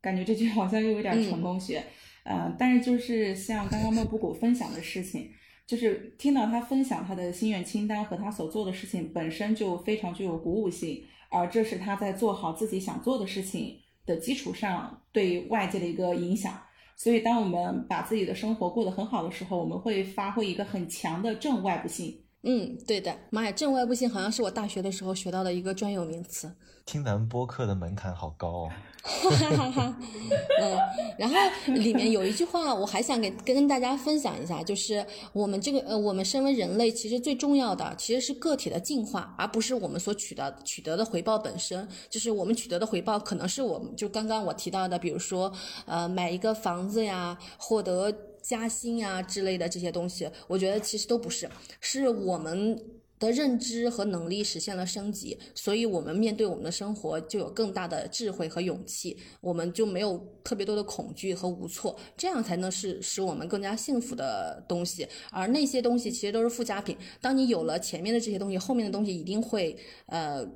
感觉这句好像又有点成功学，嗯，但是就是像刚刚莫布谷分享的事情，就是听到他分享他的心愿清单和他所做的事情本身就非常具有鼓舞性，而这是他在做好自己想做的事情的基础上对外界的一个影响。所以，当我们把自己的生活过得很好的时候，我们会发挥一个很强的正外部性。嗯，对的。妈呀，正外部性好像是我大学的时候学到的一个专有名词。听咱们播客的门槛好高哦。哈哈哈，哈嗯，然后里面有一句话，我还想给跟大家分享一下，就是我们这个呃，我们身为人类，其实最重要的其实是个体的进化，而不是我们所取得取得的回报本身。就是我们取得的回报，可能是我们就刚刚我提到的，比如说呃，买一个房子呀，获得加薪呀之类的这些东西，我觉得其实都不是，是我们。的认知和能力实现了升级，所以我们面对我们的生活就有更大的智慧和勇气，我们就没有特别多的恐惧和无措，这样才能是使我们更加幸福的东西。而那些东西其实都是附加品，当你有了前面的这些东西，后面的东西一定会呃。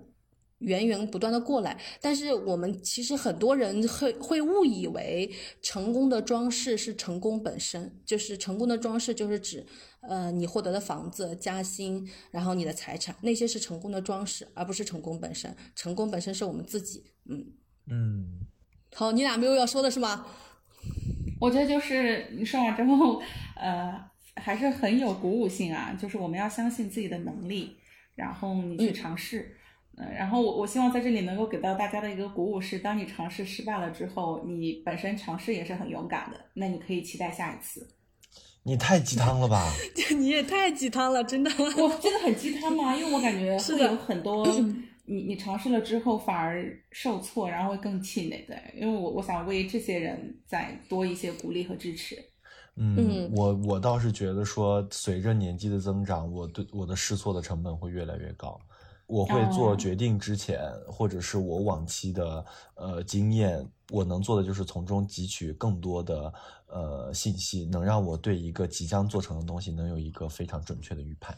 源源不断的过来，但是我们其实很多人会会误以为成功的装饰是成功本身，就是成功的装饰就是指，呃，你获得的房子、加薪，然后你的财产，那些是成功的装饰，而不是成功本身。成功本身是我们自己。嗯嗯。好，你俩没有要说的是吗？我觉得就是你说完之后，呃，还是很有鼓舞性啊。就是我们要相信自己的能力，然后你去尝试。嗯，然后我我希望在这里能够给到大家的一个鼓舞是，当你尝试失败了之后，你本身尝试也是很勇敢的，那你可以期待下一次。你太鸡汤了吧？你也太鸡汤了，真的。我 真的很鸡汤吗？因为我感觉会有很多你你尝试了之后反而受挫，然后会更气馁的。因为我我想为这些人再多一些鼓励和支持。嗯，我我倒是觉得说，随着年纪的增长，我对我的试错的成本会越来越高。我会做决定之前，或者是我往期的呃经验，我能做的就是从中汲取更多的呃信息，能让我对一个即将做成的东西能有一个非常准确的预判。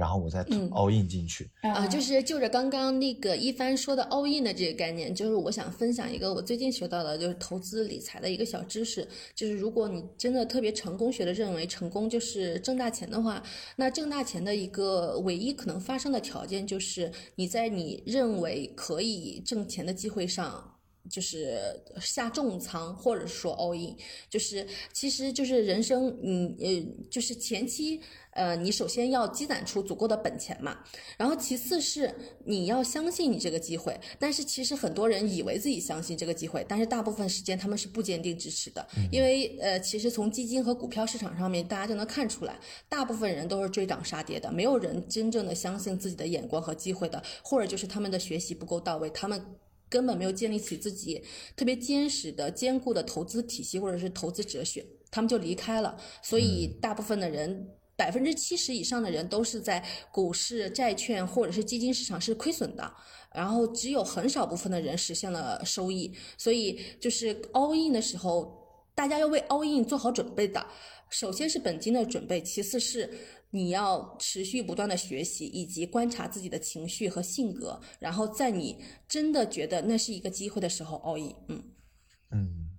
然后我再 all in 进去啊，就是就着刚刚那个一帆说的 all in 的这个概念，就是我想分享一个我最近学到的，就是投资理财的一个小知识。就是如果你真的特别成功学的认为成功就是挣大钱的话，那挣大钱的一个唯一可能发生的条件就是你在你认为可以挣钱的机会上。就是下重仓，或者说 all in，就是其实就是人生，嗯呃，就是前期，呃，你首先要积攒出足够的本钱嘛，然后其次是你要相信你这个机会，但是其实很多人以为自己相信这个机会，但是大部分时间他们是不坚定支持的，因为呃，其实从基金和股票市场上面大家就能看出来，大部分人都是追涨杀跌的，没有人真正的相信自己的眼光和机会的，或者就是他们的学习不够到位，他们。根本没有建立起自己特别坚实的、坚固的投资体系或者是投资哲学，他们就离开了。所以，大部分的人，百分之七十以上的人都是在股市、债券或者是基金市场是亏损的，然后只有很少部分的人实现了收益。所以，就是 all in 的时候。大家要为 all in 做好准备的。首先是本金的准备，其次是你要持续不断的学习，以及观察自己的情绪和性格，然后在你真的觉得那是一个机会的时候 all in，嗯嗯，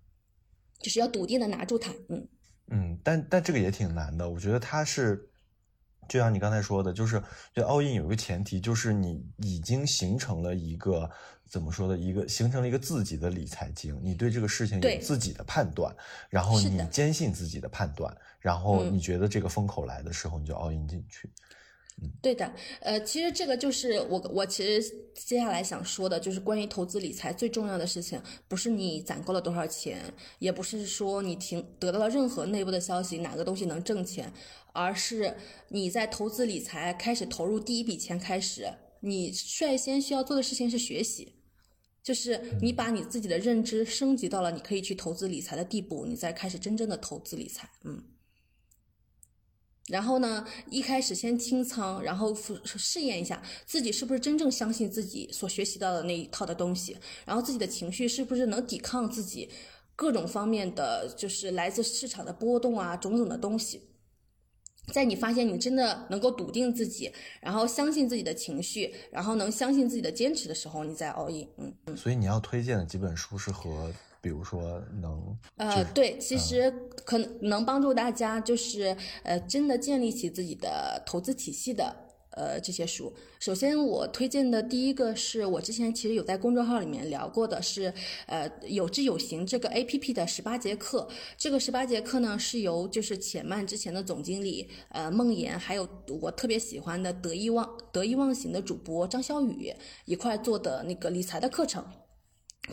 就是要笃定的拿住它，嗯嗯，但但这个也挺难的，我觉得它是。就像你刚才说的，就是这 all in 有一个前提，就是你已经形成了一个怎么说的一个形成了一个自己的理财经，你对这个事情有自己的判断，然后你坚信自己的判断，然后你觉得这个风口来的时候，你就 all in 进去。对的，呃，其实这个就是我我其实接下来想说的，就是关于投资理财最重要的事情，不是你攒够了多少钱，也不是说你听得到了任何内部的消息哪个东西能挣钱，而是你在投资理财开始投入第一笔钱开始，你率先需要做的事情是学习，就是你把你自己的认知升级到了你可以去投资理财的地步，你再开始真正的投资理财，嗯。然后呢，一开始先清仓，然后试验一下自己是不是真正相信自己所学习到的那一套的东西，然后自己的情绪是不是能抵抗自己各种方面的，就是来自市场的波动啊，种种的东西。在你发现你真的能够笃定自己，然后相信自己的情绪，然后能相信自己的坚持的时候，你再 all in。嗯嗯。所以你要推荐的几本书是和。比如说能呃对，其实可能能帮助大家就是呃真的建立起自己的投资体系的呃这些书。首先我推荐的第一个是我之前其实有在公众号里面聊过的，是呃有知有行这个 A P P 的十八节课。这个十八节课呢是由就是且慢之前的总经理呃孟岩，还有我特别喜欢的得意忘得意忘形的主播张小雨一块做的那个理财的课程。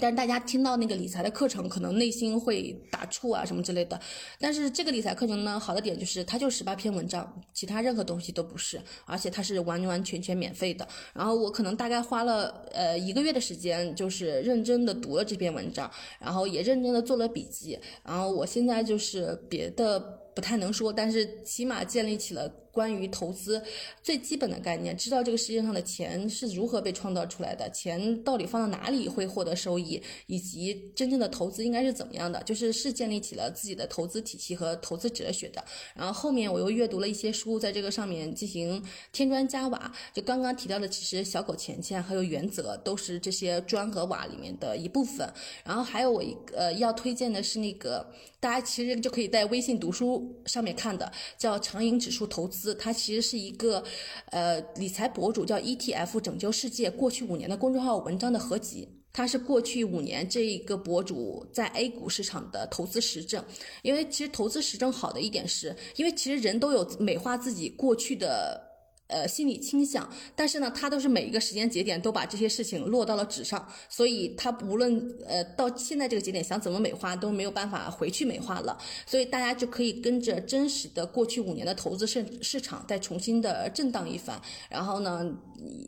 但是大家听到那个理财的课程，可能内心会打怵啊什么之类的。但是这个理财课程呢，好的点就是它就十八篇文章，其他任何东西都不是，而且它是完完全全免费的。然后我可能大概花了呃一个月的时间，就是认真的读了这篇文章，然后也认真的做了笔记。然后我现在就是别的不太能说，但是起码建立起了。关于投资最基本的概念，知道这个世界上的钱是如何被创造出来的，钱到底放到哪里会获得收益，以及真正的投资应该是怎么样的，就是是建立起了自己的投资体系和投资哲学的。然后后面我又阅读了一些书，在这个上面进行添砖加瓦。就刚刚提到的，其实小狗钱钱还有原则都是这些砖和瓦里面的一部分。然后还有我一呃要推荐的是那个大家其实就可以在微信读书上面看的，叫长盈指数投资。它其实是一个，呃，理财博主叫 ETF 拯救世界过去五年的公众号文章的合集。它是过去五年这一个博主在 A 股市场的投资实证。因为其实投资实证好的一点是，因为其实人都有美化自己过去的。呃，心理倾向，但是呢，他都是每一个时间节点都把这些事情落到了纸上，所以他无论呃到现在这个节点想怎么美化都没有办法回去美化了，所以大家就可以跟着真实的过去五年的投资市市场再重新的震荡一番，然后呢，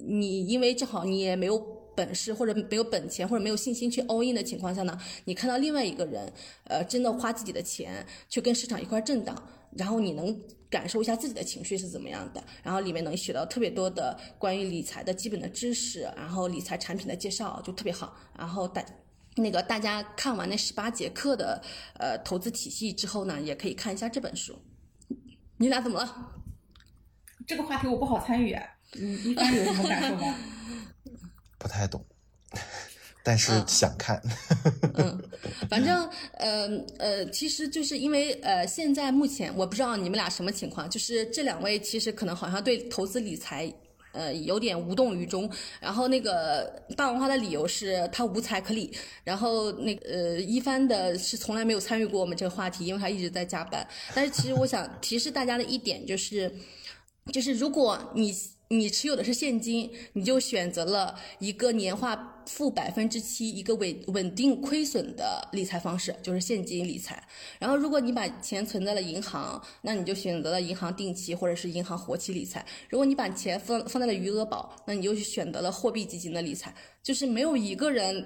你因为正好你也没有本事或者没有本钱或者没有信心去 all in 的情况下呢，你看到另外一个人，呃，真的花自己的钱去跟市场一块震荡，然后你能。感受一下自己的情绪是怎么样的，然后里面能学到特别多的关于理财的基本的知识，然后理财产品的介绍就特别好。然后大那个大家看完那十八节课的呃投资体系之后呢，也可以看一下这本书。你俩怎么了？这个话题我不好参与，啊嗯，一般有什么感受吗？不太懂。但是想看，嗯，反正呃呃，其实就是因为呃，现在目前我不知道你们俩什么情况，就是这两位其实可能好像对投资理财呃有点无动于衷。然后那个大王花的理由是他无财可理，然后那个呃一帆的是从来没有参与过我们这个话题，因为他一直在加班。但是其实我想提示大家的一点就是，就是如果你。你持有的是现金，你就选择了一个年化负百分之七、一个稳稳定亏损的理财方式，就是现金理财。然后，如果你把钱存在了银行，那你就选择了银行定期或者是银行活期理财。如果你把钱放放在了余额宝，那你就选择了货币基金的理财。就是没有一个人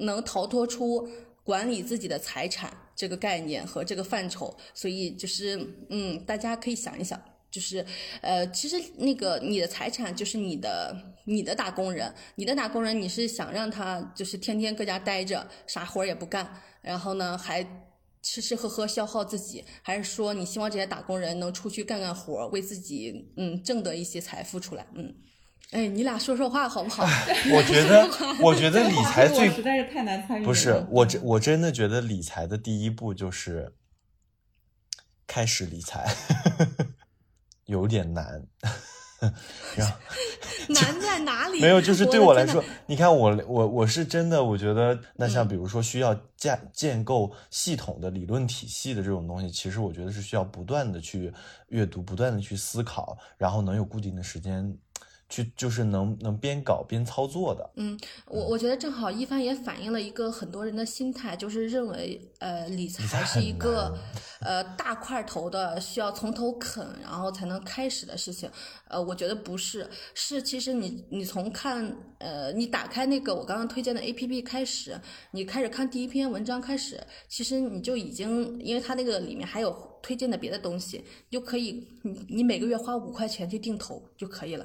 能逃脱出管理自己的财产这个概念和这个范畴。所以，就是嗯，大家可以想一想。就是，呃，其实那个你的财产就是你的，你的打工人，你的打工人，你是想让他就是天天搁家待着，啥活也不干，然后呢还吃吃喝喝消耗自己，还是说你希望这些打工人能出去干干活，为自己嗯挣得一些财富出来？嗯，哎，你俩说说话好不好？我觉得，我觉得理财最实在是太难参与了。不是我真我真的觉得理财的第一步就是开始理财，有点难。然后难在哪里？没有，就是对我来说，你看我我我是真的，我觉得那像比如说需要建建构系统的理论体系的这种东西，其实我觉得是需要不断的去阅读，不断的去思考，然后能有固定的时间去，就是能能边搞边操作的。嗯，我我觉得正好一帆也反映了一个很多人的心态，就是认为呃理财财是一个呃大块头的，需要从头啃，然后才能开始的事情。呃，我觉得不是，是其实你你从看呃你打开那个我刚刚推荐的 A P P 开始，你开始看第一篇文章开始，其实你就已经，因为它那个里面还有推荐的别的东西，你就可以你你每个月花五块钱去定投就可以了。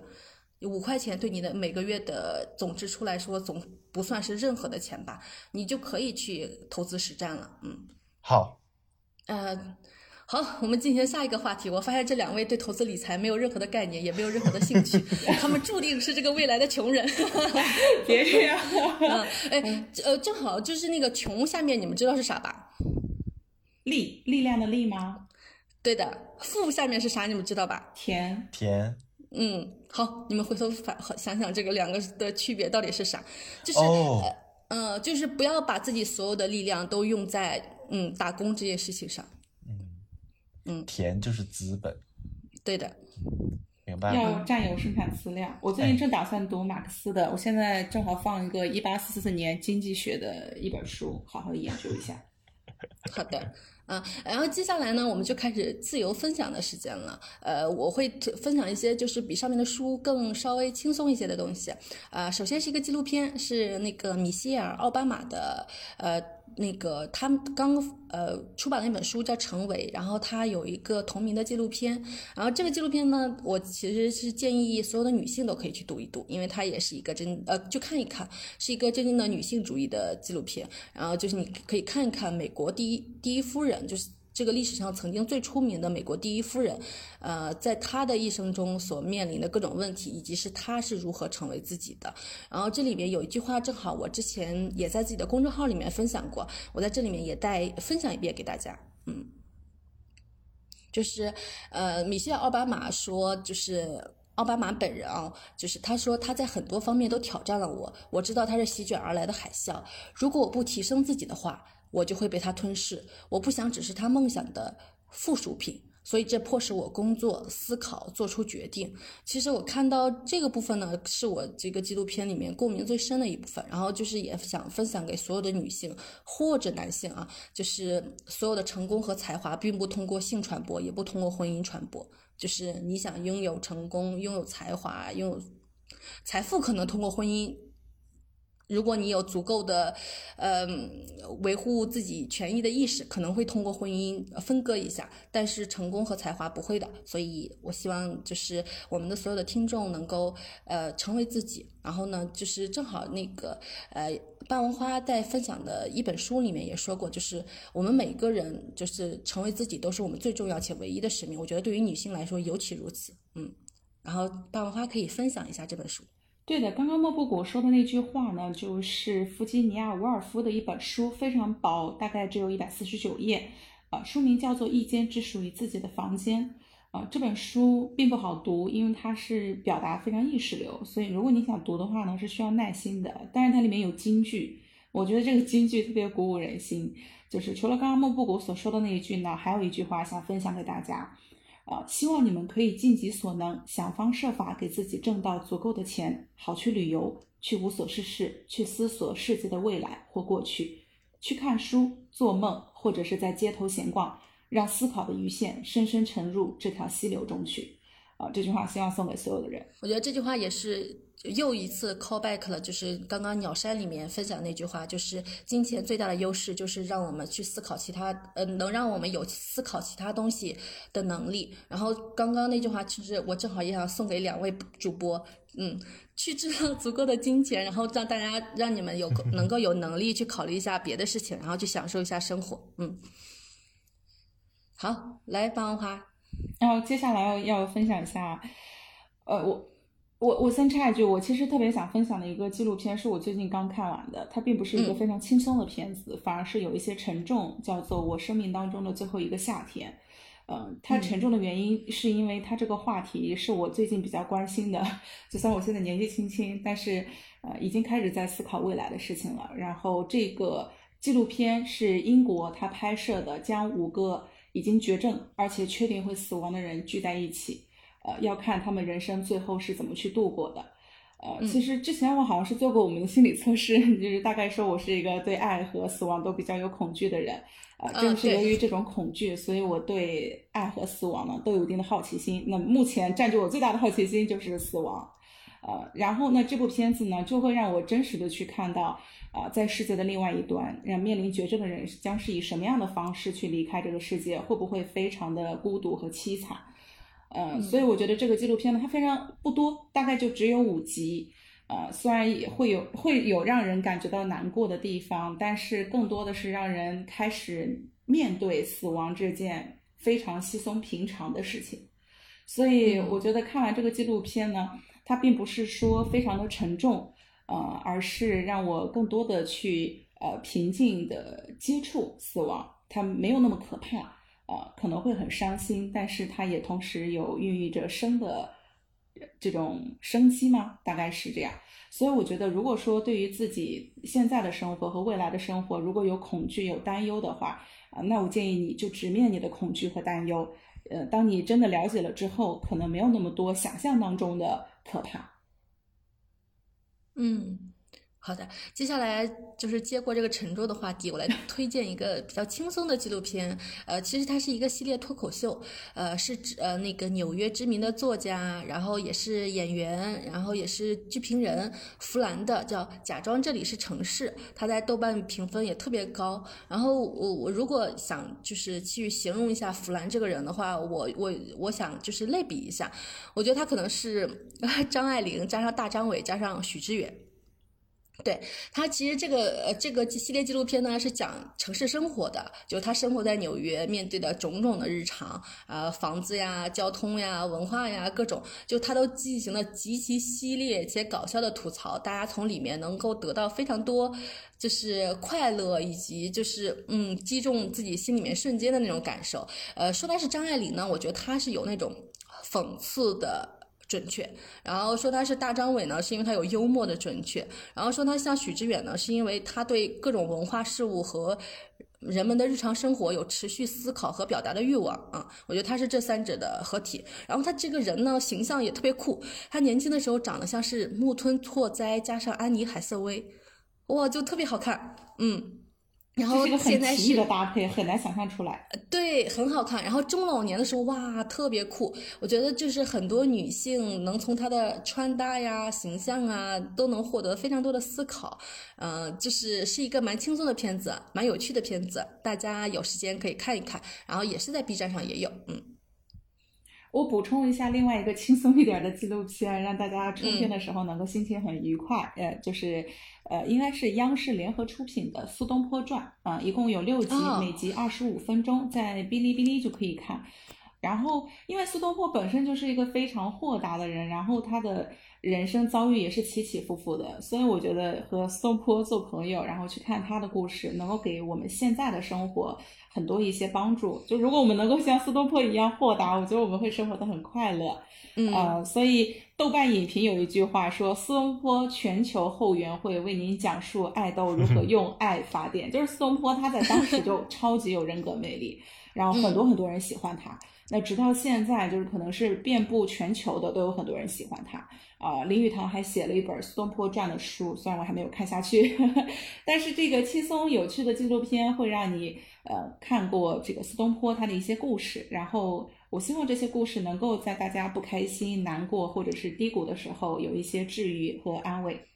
五块钱对你的每个月的总支出来说，总不算是任何的钱吧，你就可以去投资实战了。嗯，好，呃，好，我们进行下一个话题。我发现这两位对投资理财没有任何的概念，也没有任何的兴趣，他们注定是这个未来的穷人。别这样。嗯，哎，呃，正好就是那个穷下面，你们知道是啥吧？力力量的力吗？对的，富下面是啥？你们知道吧？田田嗯，好，你们回头反想想这个两个的区别到底是啥？就是、哦，呃，就是不要把自己所有的力量都用在嗯打工这件事情上。嗯嗯甜就是资本，对的，明白要？占有生产资料。我最近正打算读马克思的，我现在正好放一个一八四四年经济学的一本书，好好研究一下。好的。啊，然后接下来呢，我们就开始自由分享的时间了。呃，我会分享一些就是比上面的书更稍微轻松一些的东西。呃，首先是一个纪录片，是那个米歇尔·奥巴马的，呃，那个他们刚呃出版了一本书叫《成为》，然后他有一个同名的纪录片。然后这个纪录片呢，我其实是建议所有的女性都可以去读一读，因为它也是一个真呃就看一看，是一个真正的女性主义的纪录片。然后就是你可以看一看美国第一第一夫人，就是这个历史上曾经最出名的美国第一夫人，呃，在她的一生中所面临的各种问题，以及是她是如何成为自己的。然后这里面有一句话，正好我之前也在自己的公众号里面分享过，我在这里面也再分享一遍给大家。嗯，就是呃，米歇尔·奥巴马说，就是。奥巴马本人啊，就是他说他在很多方面都挑战了我。我知道他是席卷而来的海啸，如果我不提升自己的话，我就会被他吞噬。我不想只是他梦想的附属品，所以这迫使我工作、思考、做出决定。其实我看到这个部分呢，是我这个纪录片里面共鸣最深的一部分。然后就是也想分享给所有的女性或者男性啊，就是所有的成功和才华并不通过性传播，也不通过婚姻传播。就是你想拥有成功、拥有才华、拥有财富，可能通过婚姻。如果你有足够的，呃，维护自己权益的意识，可能会通过婚姻分割一下。但是成功和才华不会的，所以我希望就是我们的所有的听众能够呃成为自己。然后呢，就是正好那个呃，半文花在分享的一本书里面也说过，就是我们每个人就是成为自己都是我们最重要且唯一的使命。我觉得对于女性来说尤其如此。嗯，然后半文花可以分享一下这本书。对的，刚刚莫布谷说的那句话呢，就是弗吉尼亚·伍尔夫的一本书，非常薄，大概只有一百四十九页，呃，书名叫做《一间只属于自己的房间》。呃，这本书并不好读，因为它是表达非常意识流，所以如果你想读的话呢，是需要耐心的。但是它里面有金句，我觉得这个金句特别鼓舞人心。就是除了刚刚莫布谷所说的那一句呢，还有一句话想分享给大家。呃，希望你们可以尽己所能，想方设法给自己挣到足够的钱，好去旅游，去无所事事，去思索世界的未来或过去，去看书、做梦，或者是在街头闲逛，让思考的鱼线深深沉入这条溪流中去。啊、这句话希望送给所有的人。我觉得这句话也是又一次 call back 了，就是刚刚鸟山里面分享那句话，就是金钱最大的优势就是让我们去思考其他，呃，能让我们有思考其他东西的能力。然后刚刚那句话，其实我正好也想送给两位主播，嗯，去制造足够的金钱，然后让大家让你们有能够有能力去考虑一下别的事情，然后去享受一下生活，嗯。好，来霸王花。然后接下来要要分享一下，呃，我我我先插一句，我其实特别想分享的一个纪录片是我最近刚看完的，它并不是一个非常轻松的片子，反而是有一些沉重，叫做《我生命当中的最后一个夏天》。嗯，它沉重的原因是因为它这个话题是我最近比较关心的，就算我现在年纪轻轻，但是呃已经开始在思考未来的事情了。然后这个纪录片是英国他拍摄的，将五个。已经绝症，而且确定会死亡的人聚在一起，呃，要看他们人生最后是怎么去度过的。呃，其实之前我好像是做过我们的心理测试，就是大概说我是一个对爱和死亡都比较有恐惧的人。呃，正是由于这种恐惧，所以我对爱和死亡呢都有一定的好奇心。那目前占据我最大的好奇心就是死亡。呃，然后呢，这部片子呢就会让我真实的去看到。啊，在世界的另外一端，让面临绝症的人将是以什么样的方式去离开这个世界？会不会非常的孤独和凄惨？嗯，所以我觉得这个纪录片呢，它非常不多，大概就只有五集。呃，虽然也会有会有让人感觉到难过的地方，但是更多的是让人开始面对死亡这件非常稀松平常的事情。所以我觉得看完这个纪录片呢，它并不是说非常的沉重。呃，而是让我更多的去呃平静的接触死亡，它没有那么可怕，呃，可能会很伤心，但是它也同时有孕育着生的这种生机吗？大概是这样。所以我觉得，如果说对于自己现在的生活和未来的生活，如果有恐惧、有担忧的话，啊，那我建议你就直面你的恐惧和担忧。呃，当你真的了解了之后，可能没有那么多想象当中的投票。嗯。好的，接下来就是接过这个沉重的话题，我来 推荐一个比较轻松的纪录片。呃，其实它是一个系列脱口秀，呃，是指呃那个纽约知名的作家，然后也是演员，然后也是剧评人，弗兰的叫《假装这里是城市》，他在豆瓣评分也特别高。然后我我如果想就是去形容一下弗兰这个人的话，我我我想就是类比一下，我觉得他可能是 张爱玲加上大张伟加上许知远。对他，其实这个呃，这个系列纪录片呢是讲城市生活的，就他生活在纽约面对的种种的日常，啊，房子呀、交通呀、文化呀，各种，就他都进行了极其犀利且搞笑的吐槽，大家从里面能够得到非常多，就是快乐以及就是嗯击中自己心里面瞬间的那种感受。呃，说他是张爱玲呢，我觉得他是有那种讽刺的。准确，然后说他是大张伟呢，是因为他有幽默的准确，然后说他像许知远呢，是因为他对各种文化事物和人们的日常生活有持续思考和表达的欲望啊，我觉得他是这三者的合体。然后他这个人呢，形象也特别酷，他年轻的时候长得像是木村拓哉加上安妮海瑟薇，哇，就特别好看，嗯。然后现在是的搭配，很难想象出来。对，很好看。然后中老年的时候，哇，特别酷。我觉得就是很多女性能从她的穿搭呀、形象啊，都能获得非常多的思考。嗯，就是是一个蛮轻松的片子，蛮有趣的片子，大家有时间可以看一看。然后也是在 B 站上也有，嗯。我补充一下另外一个轻松一点的纪录片，让大家春天的时候能够心情很愉快。呃，就是，呃，应该是央视联合出品的《苏东坡传》啊，一共有六集，每集二十五分钟，在哔哩哔哩就可以看。然后，因为苏东坡本身就是一个非常豁达的人，然后他的人生遭遇也是起起伏伏的，所以我觉得和苏东坡做朋友，然后去看他的故事，能够给我们现在的生活。很多一些帮助，就如果我们能够像苏东坡一样豁达，我觉得我们会生活的很快乐。嗯，呃，所以豆瓣影评有一句话说，苏东坡全球后援会为您讲述爱豆如何用 爱发电，就是苏东坡他在当时就 超级有人格魅力，然后很多很多人喜欢他。那直到现在，就是可能是遍布全球的，都有很多人喜欢他。啊，林语堂还写了一本《苏东坡传》的书，虽然我还没有看下去，但是这个轻松有趣的纪录片会让你呃看过这个苏东坡他的一些故事，然后我希望这些故事能够在大家不开心、难过或者是低谷的时候有一些治愈和安慰。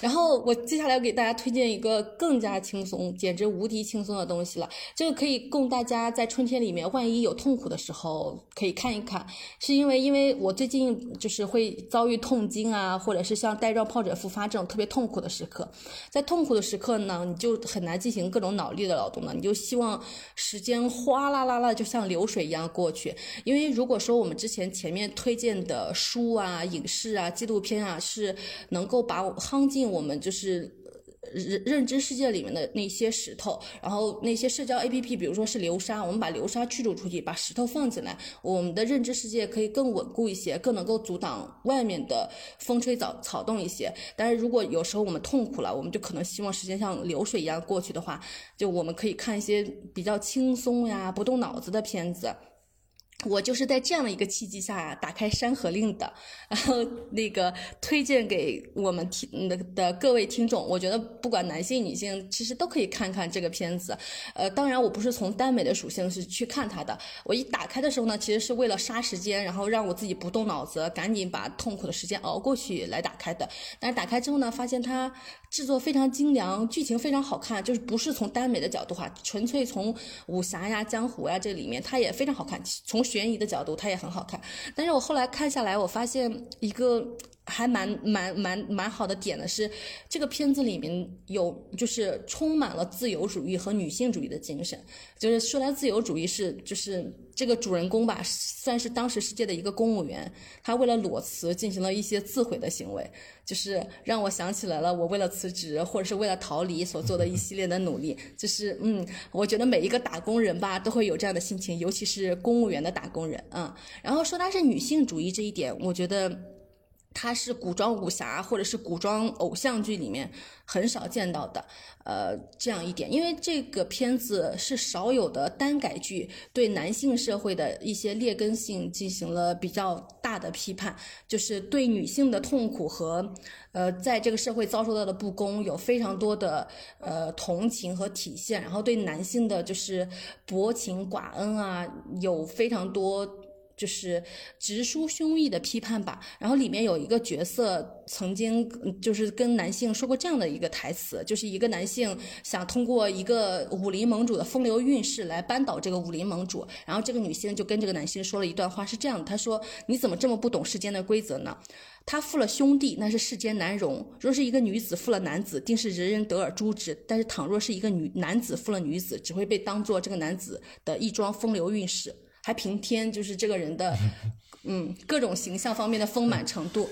然后我接下来要给大家推荐一个更加轻松，简直无敌轻松的东西了。这个可以供大家在春天里面，万一有痛苦的时候可以看一看。是因为因为我最近就是会遭遇痛经啊，或者是像带状疱疹复发这种特别痛苦的时刻，在痛苦的时刻呢，你就很难进行各种脑力的劳动了，你就希望时间哗啦啦啦就像流水一样过去。因为如果说我们之前前面推荐的书啊、影视啊、纪录片啊，是能够把我夯进。我们就是认认知世界里面的那些石头，然后那些社交 APP，比如说是流沙，我们把流沙驱逐出去，把石头放进来，我们的认知世界可以更稳固一些，更能够阻挡外面的风吹草草动一些。但是如果有时候我们痛苦了，我们就可能希望时间像流水一样过去的话，就我们可以看一些比较轻松呀、不动脑子的片子。我就是在这样的一个契机下打开《山河令》的，然后那个推荐给我们听的的各位听众。我觉得不管男性女性，其实都可以看看这个片子。呃，当然我不是从耽美的属性是去看它的。我一打开的时候呢，其实是为了杀时间，然后让我自己不动脑子，赶紧把痛苦的时间熬过去来打开的。但是打开之后呢，发现它。制作非常精良，剧情非常好看，就是不是从耽美的角度哈，纯粹从武侠呀、江湖呀这里面，它也非常好看。从悬疑的角度，它也很好看。但是我后来看下来，我发现一个。还蛮蛮蛮蛮好的点的是，这个片子里面有就是充满了自由主义和女性主义的精神。就是说来自由主义是就是这个主人公吧，算是当时世界的一个公务员，他为了裸辞进行了一些自毁的行为，就是让我想起来了我为了辞职或者是为了逃离所做的一系列的努力。就是嗯，我觉得每一个打工人吧都会有这样的心情，尤其是公务员的打工人啊。然后说他是女性主义这一点，我觉得。它是古装武侠或者是古装偶像剧里面很少见到的，呃，这样一点，因为这个片子是少有的单改剧，对男性社会的一些劣根性进行了比较大的批判，就是对女性的痛苦和，呃，在这个社会遭受到的不公有非常多的呃同情和体现，然后对男性的就是薄情寡恩啊，有非常多。就是直抒胸臆的批判吧。然后里面有一个角色曾经就是跟男性说过这样的一个台词，就是一个男性想通过一个武林盟主的风流韵事来扳倒这个武林盟主。然后这个女性就跟这个男性说了一段话，是这样的：她说，你怎么这么不懂世间的规则呢？他负了兄弟，那是世间难容；若是一个女子负了男子，定是人人得而诛之。但是倘若是一个女男子负了女子，只会被当做这个男子的一桩风流韵事。还平添，就是这个人的，嗯，各种形象方面的丰满程度。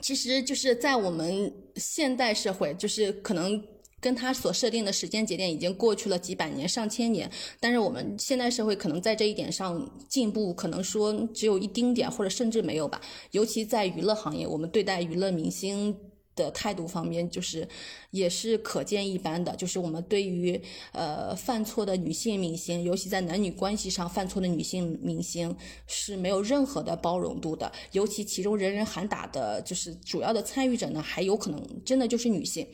其实就是在我们现代社会，就是可能跟他所设定的时间节点已经过去了几百年、上千年，但是我们现代社会可能在这一点上进步，可能说只有一丁点，或者甚至没有吧。尤其在娱乐行业，我们对待娱乐明星。的态度方面，就是也是可见一斑的。就是我们对于呃犯错的女性明星，尤其在男女关系上犯错的女性明星，是没有任何的包容度的。尤其其中人人喊打的，就是主要的参与者呢，还有可能真的就是女性。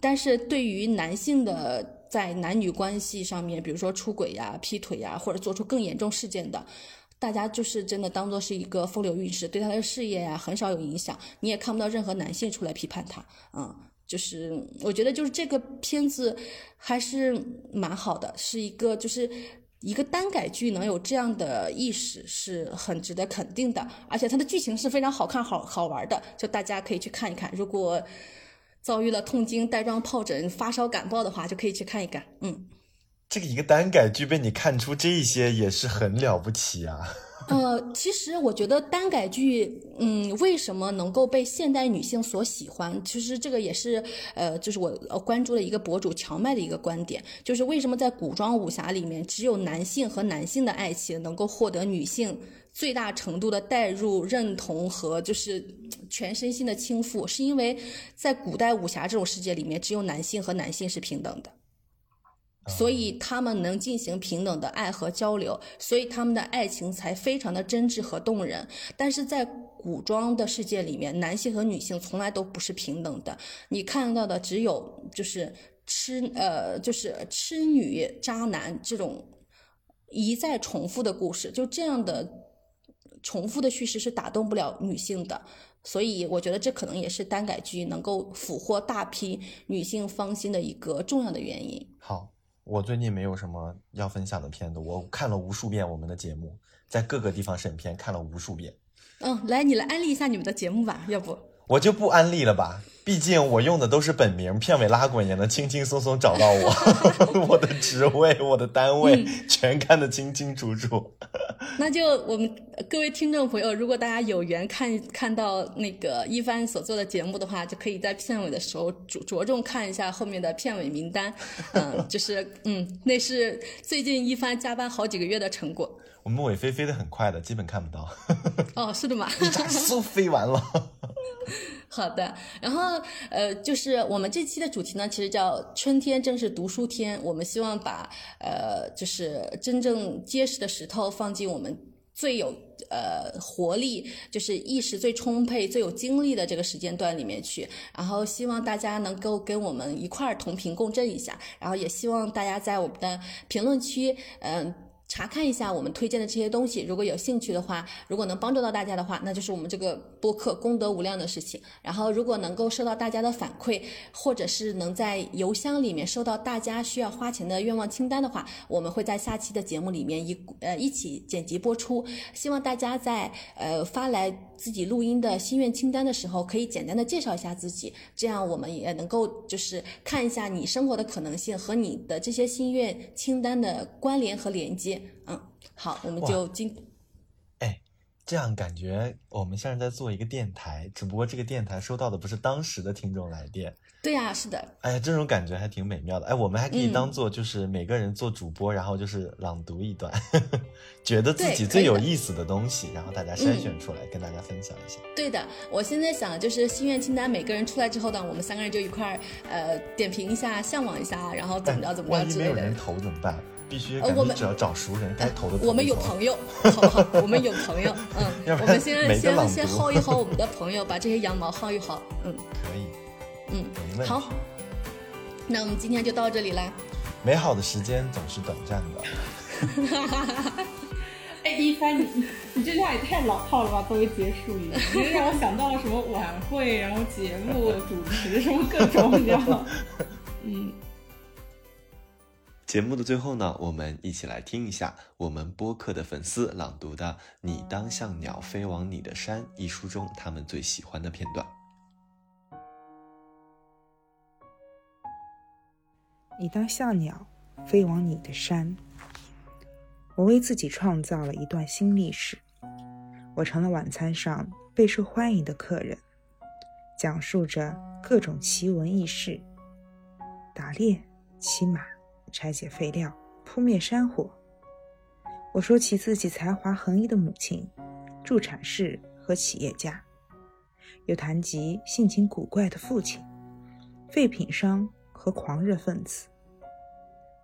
但是对于男性的在男女关系上面，比如说出轨呀、劈腿呀，或者做出更严重事件的。大家就是真的当做是一个风流韵事，对他的事业呀很少有影响，你也看不到任何男性出来批判他，嗯，就是我觉得就是这个片子还是蛮好的，是一个就是一个单改剧能有这样的意识是很值得肯定的，而且它的剧情是非常好看好好玩的，就大家可以去看一看。如果遭遇了痛经、带状疱疹、发烧、感冒的话，就可以去看一看，嗯。这个一个单改剧被你看出这些也是很了不起啊。呃，其实我觉得单改剧，嗯，为什么能够被现代女性所喜欢？其实这个也是，呃，就是我关注的一个博主乔麦的一个观点，就是为什么在古装武侠里面，只有男性和男性的爱情能够获得女性最大程度的代入、认同和就是全身心的倾覆，是因为在古代武侠这种世界里面，只有男性和男性是平等的。所以他们能进行平等的爱和交流，所以他们的爱情才非常的真挚和动人。但是在古装的世界里面，男性和女性从来都不是平等的。你看到的只有就是痴呃就是痴女渣男这种一再重复的故事，就这样的重复的叙事是打动不了女性的。所以我觉得这可能也是耽改剧能够俘获大批女性芳心的一个重要的原因。好，我最近没有什么要分享的片子，我看了无数遍我们的节目，在各个地方审片看了无数遍。嗯，来，你来安利一下你们的节目吧，要不？我就不安利了吧，毕竟我用的都是本名，片尾拉滚也能轻轻松松找到我，我的职位、我的单位全看得清清楚楚。那就我们各位听众朋友，如果大家有缘看看到那个一帆所做的节目的话，就可以在片尾的时候着着重看一下后面的片尾名单。嗯，就是嗯，那是最近一帆加班好几个月的成果。我们尾飞飞的很快的，基本看不到。哦，是的嘛？一眨嗖飞完了。好的，然后呃，就是我们这期的主题呢，其实叫“春天正是读书天”。我们希望把呃，就是真正结实的石头放进我们最有呃活力，就是意识最充沛、最有精力的这个时间段里面去。然后希望大家能够跟我们一块儿同频共振一下。然后也希望大家在我们的评论区，嗯。查看一下我们推荐的这些东西，如果有兴趣的话，如果能帮助到大家的话，那就是我们这个播客功德无量的事情。然后，如果能够收到大家的反馈，或者是能在邮箱里面收到大家需要花钱的愿望清单的话，我们会在下期的节目里面一呃一起剪辑播出。希望大家在呃发来自己录音的心愿清单的时候，可以简单的介绍一下自己，这样我们也能够就是看一下你生活的可能性和你的这些心愿清单的关联和连接。嗯，好，我们就今，哎，这样感觉我们像是在做一个电台，只不过这个电台收到的不是当时的听众来电。对呀，是的。哎呀，这种感觉还挺美妙的。哎，我们还可以当做就是每个人做主播，然后就是朗读一段，觉得自己最有意思的东西，然后大家筛选出来跟大家分享一下。对的，我现在想就是心愿清单，每个人出来之后呢，我们三个人就一块儿呃点评一下，向往一下，然后怎么着怎么着之类的。万一没有人投怎么办？必须，我们只要找熟人，该投的。我们有朋友，好不好？我们有朋友，嗯，我们先先先薅一薅我们的朋友，把这些羊毛薅一薅，嗯，可以，嗯，好，那我们今天就到这里啦。美好的时间总是短暂的。哈哈哈哈哈！哎，一帆，你你这句话也太老套了吧？作为结束语，你让我想到了什么晚会，然后节目主持什么各种，你知道吗？嗯。节目的最后呢，我们一起来听一下我们播客的粉丝朗读的《你当像鸟飞往你的山》一书中他们最喜欢的片段。你当像鸟飞往你的山。我为自己创造了一段新历史，我成了晚餐上备受欢迎的客人，讲述着各种奇闻异事，打猎、骑马。拆解废料，扑灭山火。我说起自己才华横溢的母亲，助产士和企业家，又谈及性情古怪的父亲，废品商和狂热分子。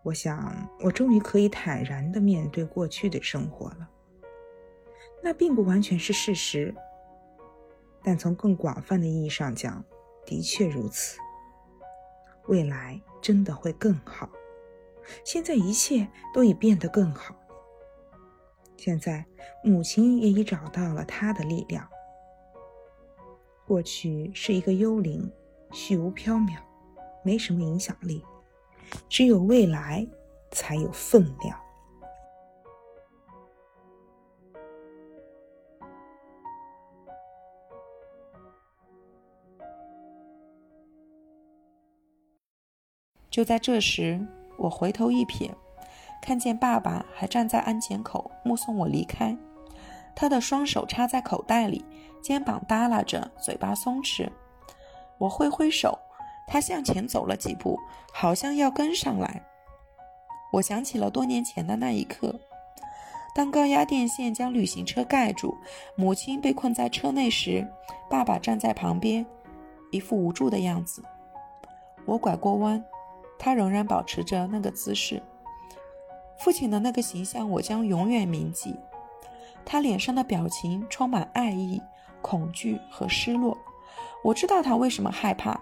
我想，我终于可以坦然地面对过去的生活了。那并不完全是事实，但从更广泛的意义上讲，的确如此。未来真的会更好。现在一切都已变得更好。现在，母亲也已找到了她的力量。过去是一个幽灵，虚无缥缈，没什么影响力。只有未来才有分量。就在这时。我回头一瞥，看见爸爸还站在安检口目送我离开，他的双手插在口袋里，肩膀耷拉着，嘴巴松弛。我挥挥手，他向前走了几步，好像要跟上来。我想起了多年前的那一刻，当高压电线将旅行车盖住，母亲被困在车内时，爸爸站在旁边，一副无助的样子。我拐过弯。他仍然保持着那个姿势，父亲的那个形象，我将永远铭记。他脸上的表情充满爱意、恐惧和失落。我知道他为什么害怕。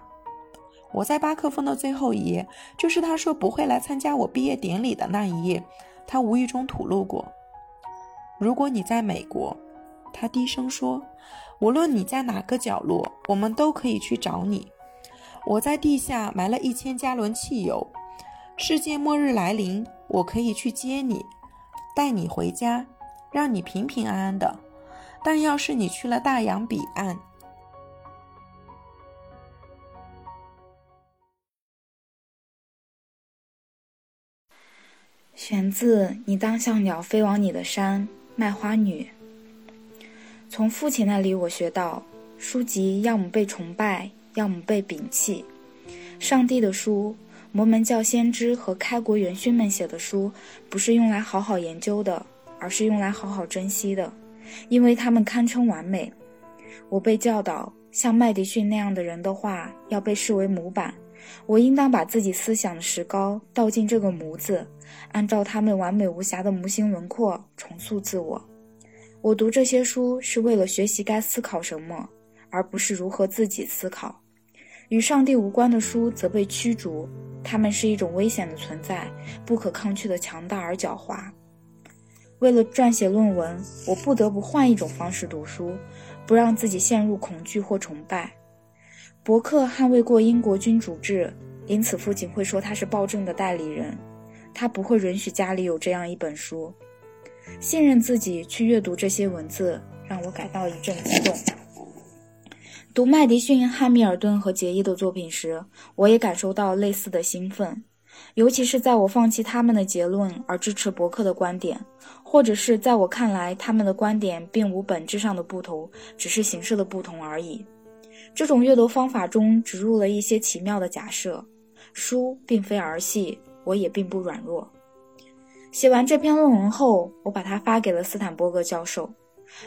我在巴克峰的最后一页，就是他说不会来参加我毕业典礼的那一夜。他无意中吐露过：“如果你在美国，他低声说：“无论你在哪个角落，我们都可以去找你。我在地下埋了一千加仑汽油。世界末日来临，我可以去接你，带你回家，让你平平安安的。但要是你去了大洋彼岸，”选自《你当像鸟飞往你的山》，卖花女。从父亲那里，我学到，书籍要么被崇拜，要么被摒弃。上帝的书、摩门教先知和开国元勋们写的书，不是用来好好研究的，而是用来好好珍惜的，因为他们堪称完美。我被教导，像麦迪逊那样的人的话，要被视为模板。我应当把自己思想的石膏倒进这个模子，按照他们完美无瑕的模型轮廓重塑自我。我读这些书是为了学习该思考什么，而不是如何自己思考。与上帝无关的书则被驱逐，它们是一种危险的存在，不可抗拒的强大而狡猾。为了撰写论文，我不得不换一种方式读书，不让自己陷入恐惧或崇拜。伯克捍卫过英国君主制，因此父亲会说他是暴政的代理人。他不会允许家里有这样一本书。信任自己去阅读这些文字，让我感到一阵激动。读麦迪逊、汉密尔顿和杰伊的作品时，我也感受到类似的兴奋，尤其是在我放弃他们的结论而支持伯克的观点，或者是在我看来他们的观点并无本质上的不同，只是形式的不同而已。这种阅读方法中植入了一些奇妙的假设。书并非儿戏，我也并不软弱。写完这篇论文后，我把它发给了斯坦伯格教授。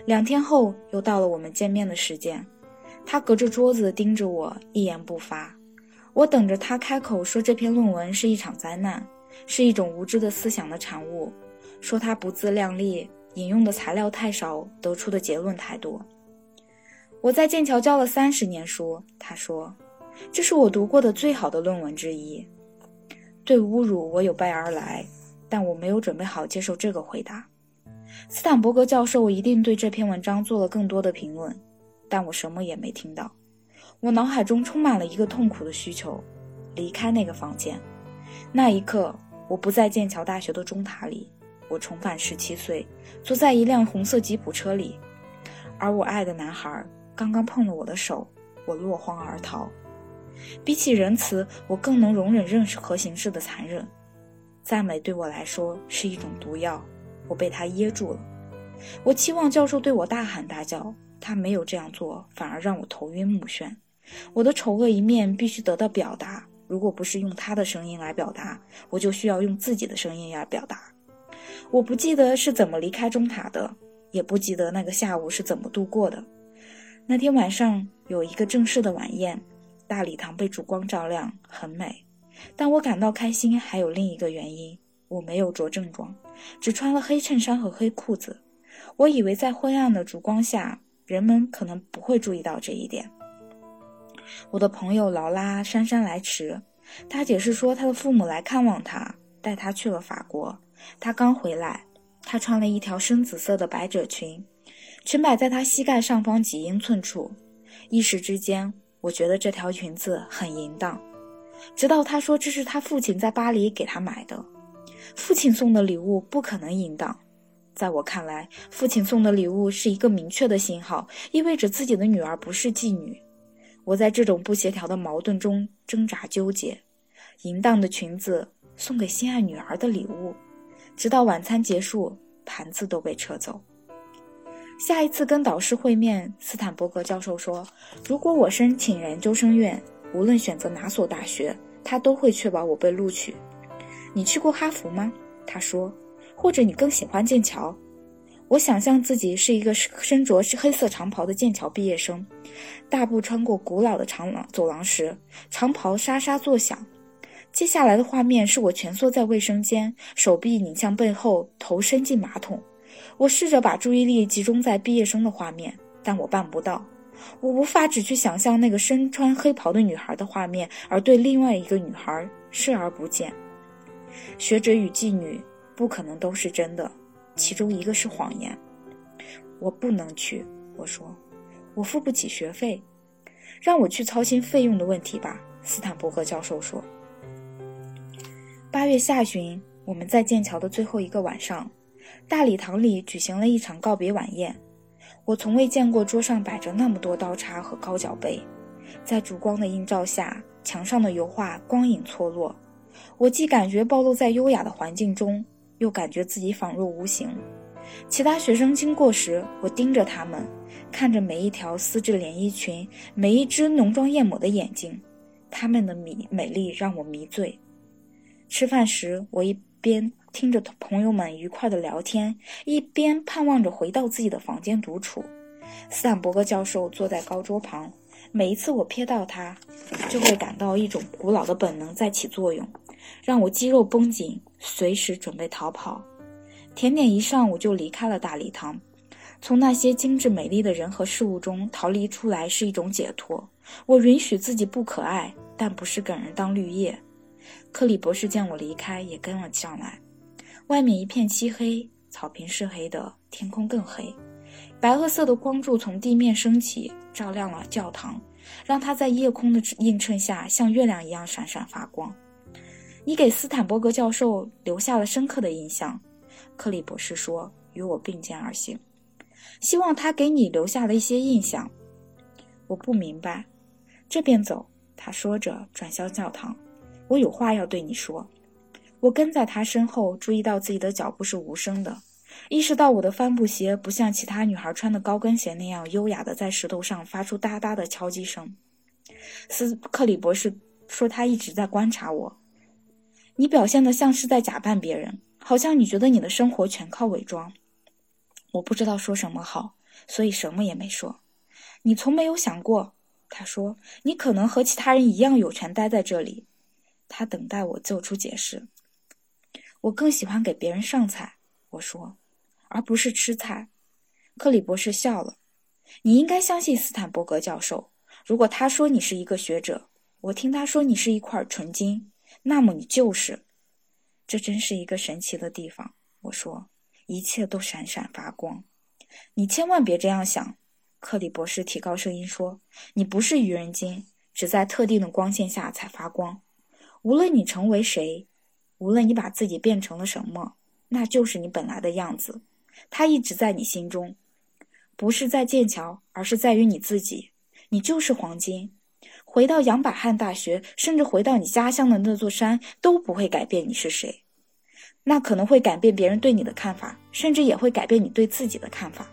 两天后，又到了我们见面的时间。他隔着桌子盯着我，一言不发。我等着他开口说这篇论文是一场灾难，是一种无知的思想的产物，说他不自量力，引用的材料太少，得出的结论太多。我在剑桥教了三十年书，他说，这是我读过的最好的论文之一。对侮辱，我有备而来。但我没有准备好接受这个回答。斯坦伯格教授一定对这篇文章做了更多的评论，但我什么也没听到。我脑海中充满了一个痛苦的需求：离开那个房间。那一刻，我不在剑桥大学的钟塔里，我重返十七岁，坐在一辆红色吉普车里，而我爱的男孩刚刚碰了我的手，我落荒而逃。比起仁慈，我更能容忍任何形式的残忍。赞美对我来说是一种毒药，我被它噎住了。我期望教授对我大喊大叫，他没有这样做，反而让我头晕目眩。我的丑恶一面必须得到表达，如果不是用他的声音来表达，我就需要用自己的声音来表达。我不记得是怎么离开中塔的，也不记得那个下午是怎么度过的。那天晚上有一个正式的晚宴，大礼堂被烛光照亮，很美。但我感到开心，还有另一个原因：我没有着正装，只穿了黑衬衫和黑裤子。我以为在昏暗的烛光下，人们可能不会注意到这一点。我的朋友劳拉姗姗来迟，她解释说，她的父母来看望她，带她去了法国。她刚回来，她穿了一条深紫色的百褶裙，裙摆在她膝盖上方几英寸处。一时之间，我觉得这条裙子很淫荡。直到她说这是她父亲在巴黎给她买的，父亲送的礼物不可能淫荡。在我看来，父亲送的礼物是一个明确的信号，意味着自己的女儿不是妓女。我在这种不协调的矛盾中挣扎纠结。淫荡的裙子送给心爱女儿的礼物，直到晚餐结束，盘子都被撤走。下一次跟导师会面，斯坦伯格教授说：“如果我申请研究生院。”无论选择哪所大学，他都会确保我被录取。你去过哈佛吗？他说。或者你更喜欢剑桥？我想象自己是一个身着是黑色长袍的剑桥毕业生，大步穿过古老的长廊走廊时，长袍沙沙作响。接下来的画面是我蜷缩在卫生间，手臂拧向背后，头伸进马桶。我试着把注意力集中在毕业生的画面，但我办不到。我无法只去想象那个身穿黑袍的女孩的画面，而对另外一个女孩视而不见。学者与妓女不可能都是真的，其中一个是谎言。我不能去。我说，我付不起学费，让我去操心费用的问题吧。斯坦伯格教授说。八月下旬，我们在剑桥的最后一个晚上，大礼堂里举行了一场告别晚宴。我从未见过桌上摆着那么多刀叉和高脚杯，在烛光的映照下，墙上的油画光影错落。我既感觉暴露在优雅的环境中，又感觉自己仿若无形。其他学生经过时，我盯着他们，看着每一条丝质连衣裙，每一只浓妆艳抹的眼睛，他们的美美丽让我迷醉。吃饭时，我一边听着朋友们愉快的聊天，一边盼望着回到自己的房间独处。斯坦伯格教授坐在高桌旁，每一次我瞥到他，就会感到一种古老的本能在起作用，让我肌肉绷紧，随时准备逃跑。甜点一上，我就离开了大礼堂。从那些精致美丽的人和事物中逃离出来是一种解脱。我允许自己不可爱，但不是给人当绿叶。克里博士见我离开，也跟了上来。外面一片漆黑，草坪是黑的，天空更黑。白褐色的光柱从地面升起，照亮了教堂，让它在夜空的映衬下像月亮一样闪闪发光。你给斯坦伯格教授留下了深刻的印象，克里博士说，与我并肩而行。希望他给你留下了一些印象。我不明白。这边走，他说着转向教堂。我有话要对你说。我跟在他身后，注意到自己的脚步是无声的，意识到我的帆布鞋不像其他女孩穿的高跟鞋那样优雅的在石头上发出哒哒的敲击声。斯克里博士说他一直在观察我。你表现得像是在假扮别人，好像你觉得你的生活全靠伪装。我不知道说什么好，所以什么也没说。你从没有想过，他说，你可能和其他人一样有权待在这里。他等待我做出解释。我更喜欢给别人上菜，我说，而不是吃菜。克里博士笑了。你应该相信斯坦伯格教授。如果他说你是一个学者，我听他说你是一块纯金，那么你就是。这真是一个神奇的地方，我说，一切都闪闪发光。你千万别这样想。克里博士提高声音说：“你不是愚人金，只在特定的光线下才发光。”无论你成为谁，无论你把自己变成了什么，那就是你本来的样子。它一直在你心中，不是在剑桥，而是在于你自己。你就是黄金。回到杨百翰大学，甚至回到你家乡的那座山，都不会改变你是谁。那可能会改变别人对你的看法，甚至也会改变你对自己的看法。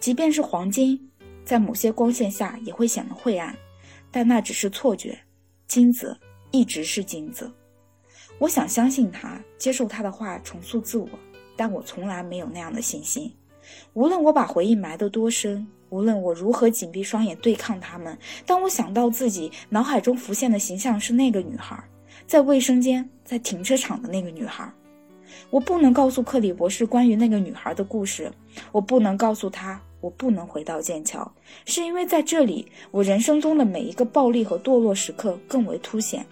即便是黄金，在某些光线下也会显得晦暗，但那只是错觉。金子。一直是金子，我想相信他，接受他的话，重塑自我，但我从来没有那样的信心。无论我把回忆埋得多深，无论我如何紧闭双眼对抗他们，当我想到自己脑海中浮现的形象是那个女孩，在卫生间、在停车场的那个女孩，我不能告诉克里博士关于那个女孩的故事，我不能告诉他。我不能回到剑桥，是因为在这里，我人生中的每一个暴力和堕落时刻更为凸显。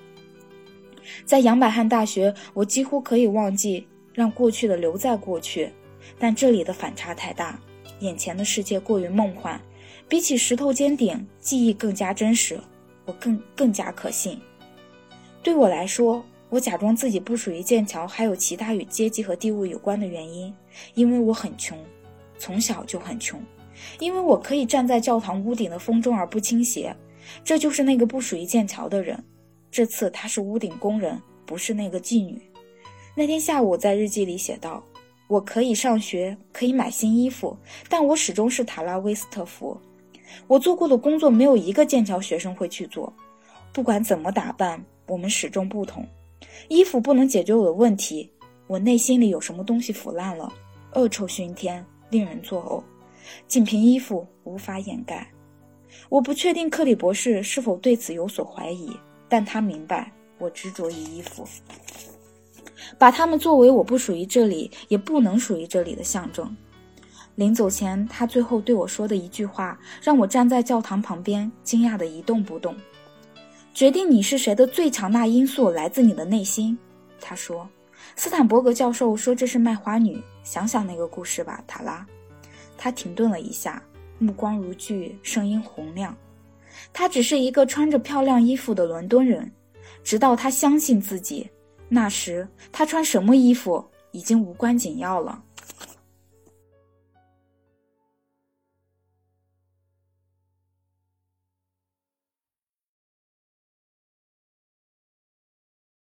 在杨百翰大学，我几乎可以忘记，让过去的留在过去。但这里的反差太大，眼前的世界过于梦幻，比起石头尖顶，记忆更加真实，我更更加可信。对我来说，我假装自己不属于剑桥，还有其他与阶级和地位有关的原因，因为我很穷，从小就很穷，因为我可以站在教堂屋顶的风中而不倾斜，这就是那个不属于剑桥的人。这次她是屋顶工人，不是那个妓女。那天下午，在日记里写道：“我可以上学，可以买新衣服，但我始终是塔拉威斯特福。我做过的工作，没有一个剑桥学生会去做。不管怎么打扮，我们始终不同。衣服不能解决我的问题。我内心里有什么东西腐烂了，恶臭熏天，令人作呕，仅凭衣服无法掩盖。我不确定克里博士是否对此有所怀疑。”但他明白，我执着于衣服，把它们作为我不属于这里也不能属于这里的象征。临走前他最后对我说的一句话让我站在教堂旁边惊讶的一动不动。决定你是谁的最强大因素来自你的内心他说。斯坦伯格教授说这是卖花女想想那个故事吧塔拉。他停顿了一下目光如炬声音洪亮。他只是一个穿着漂亮衣服的伦敦人直到他相信自己那时他穿什么衣服已经无关紧要了。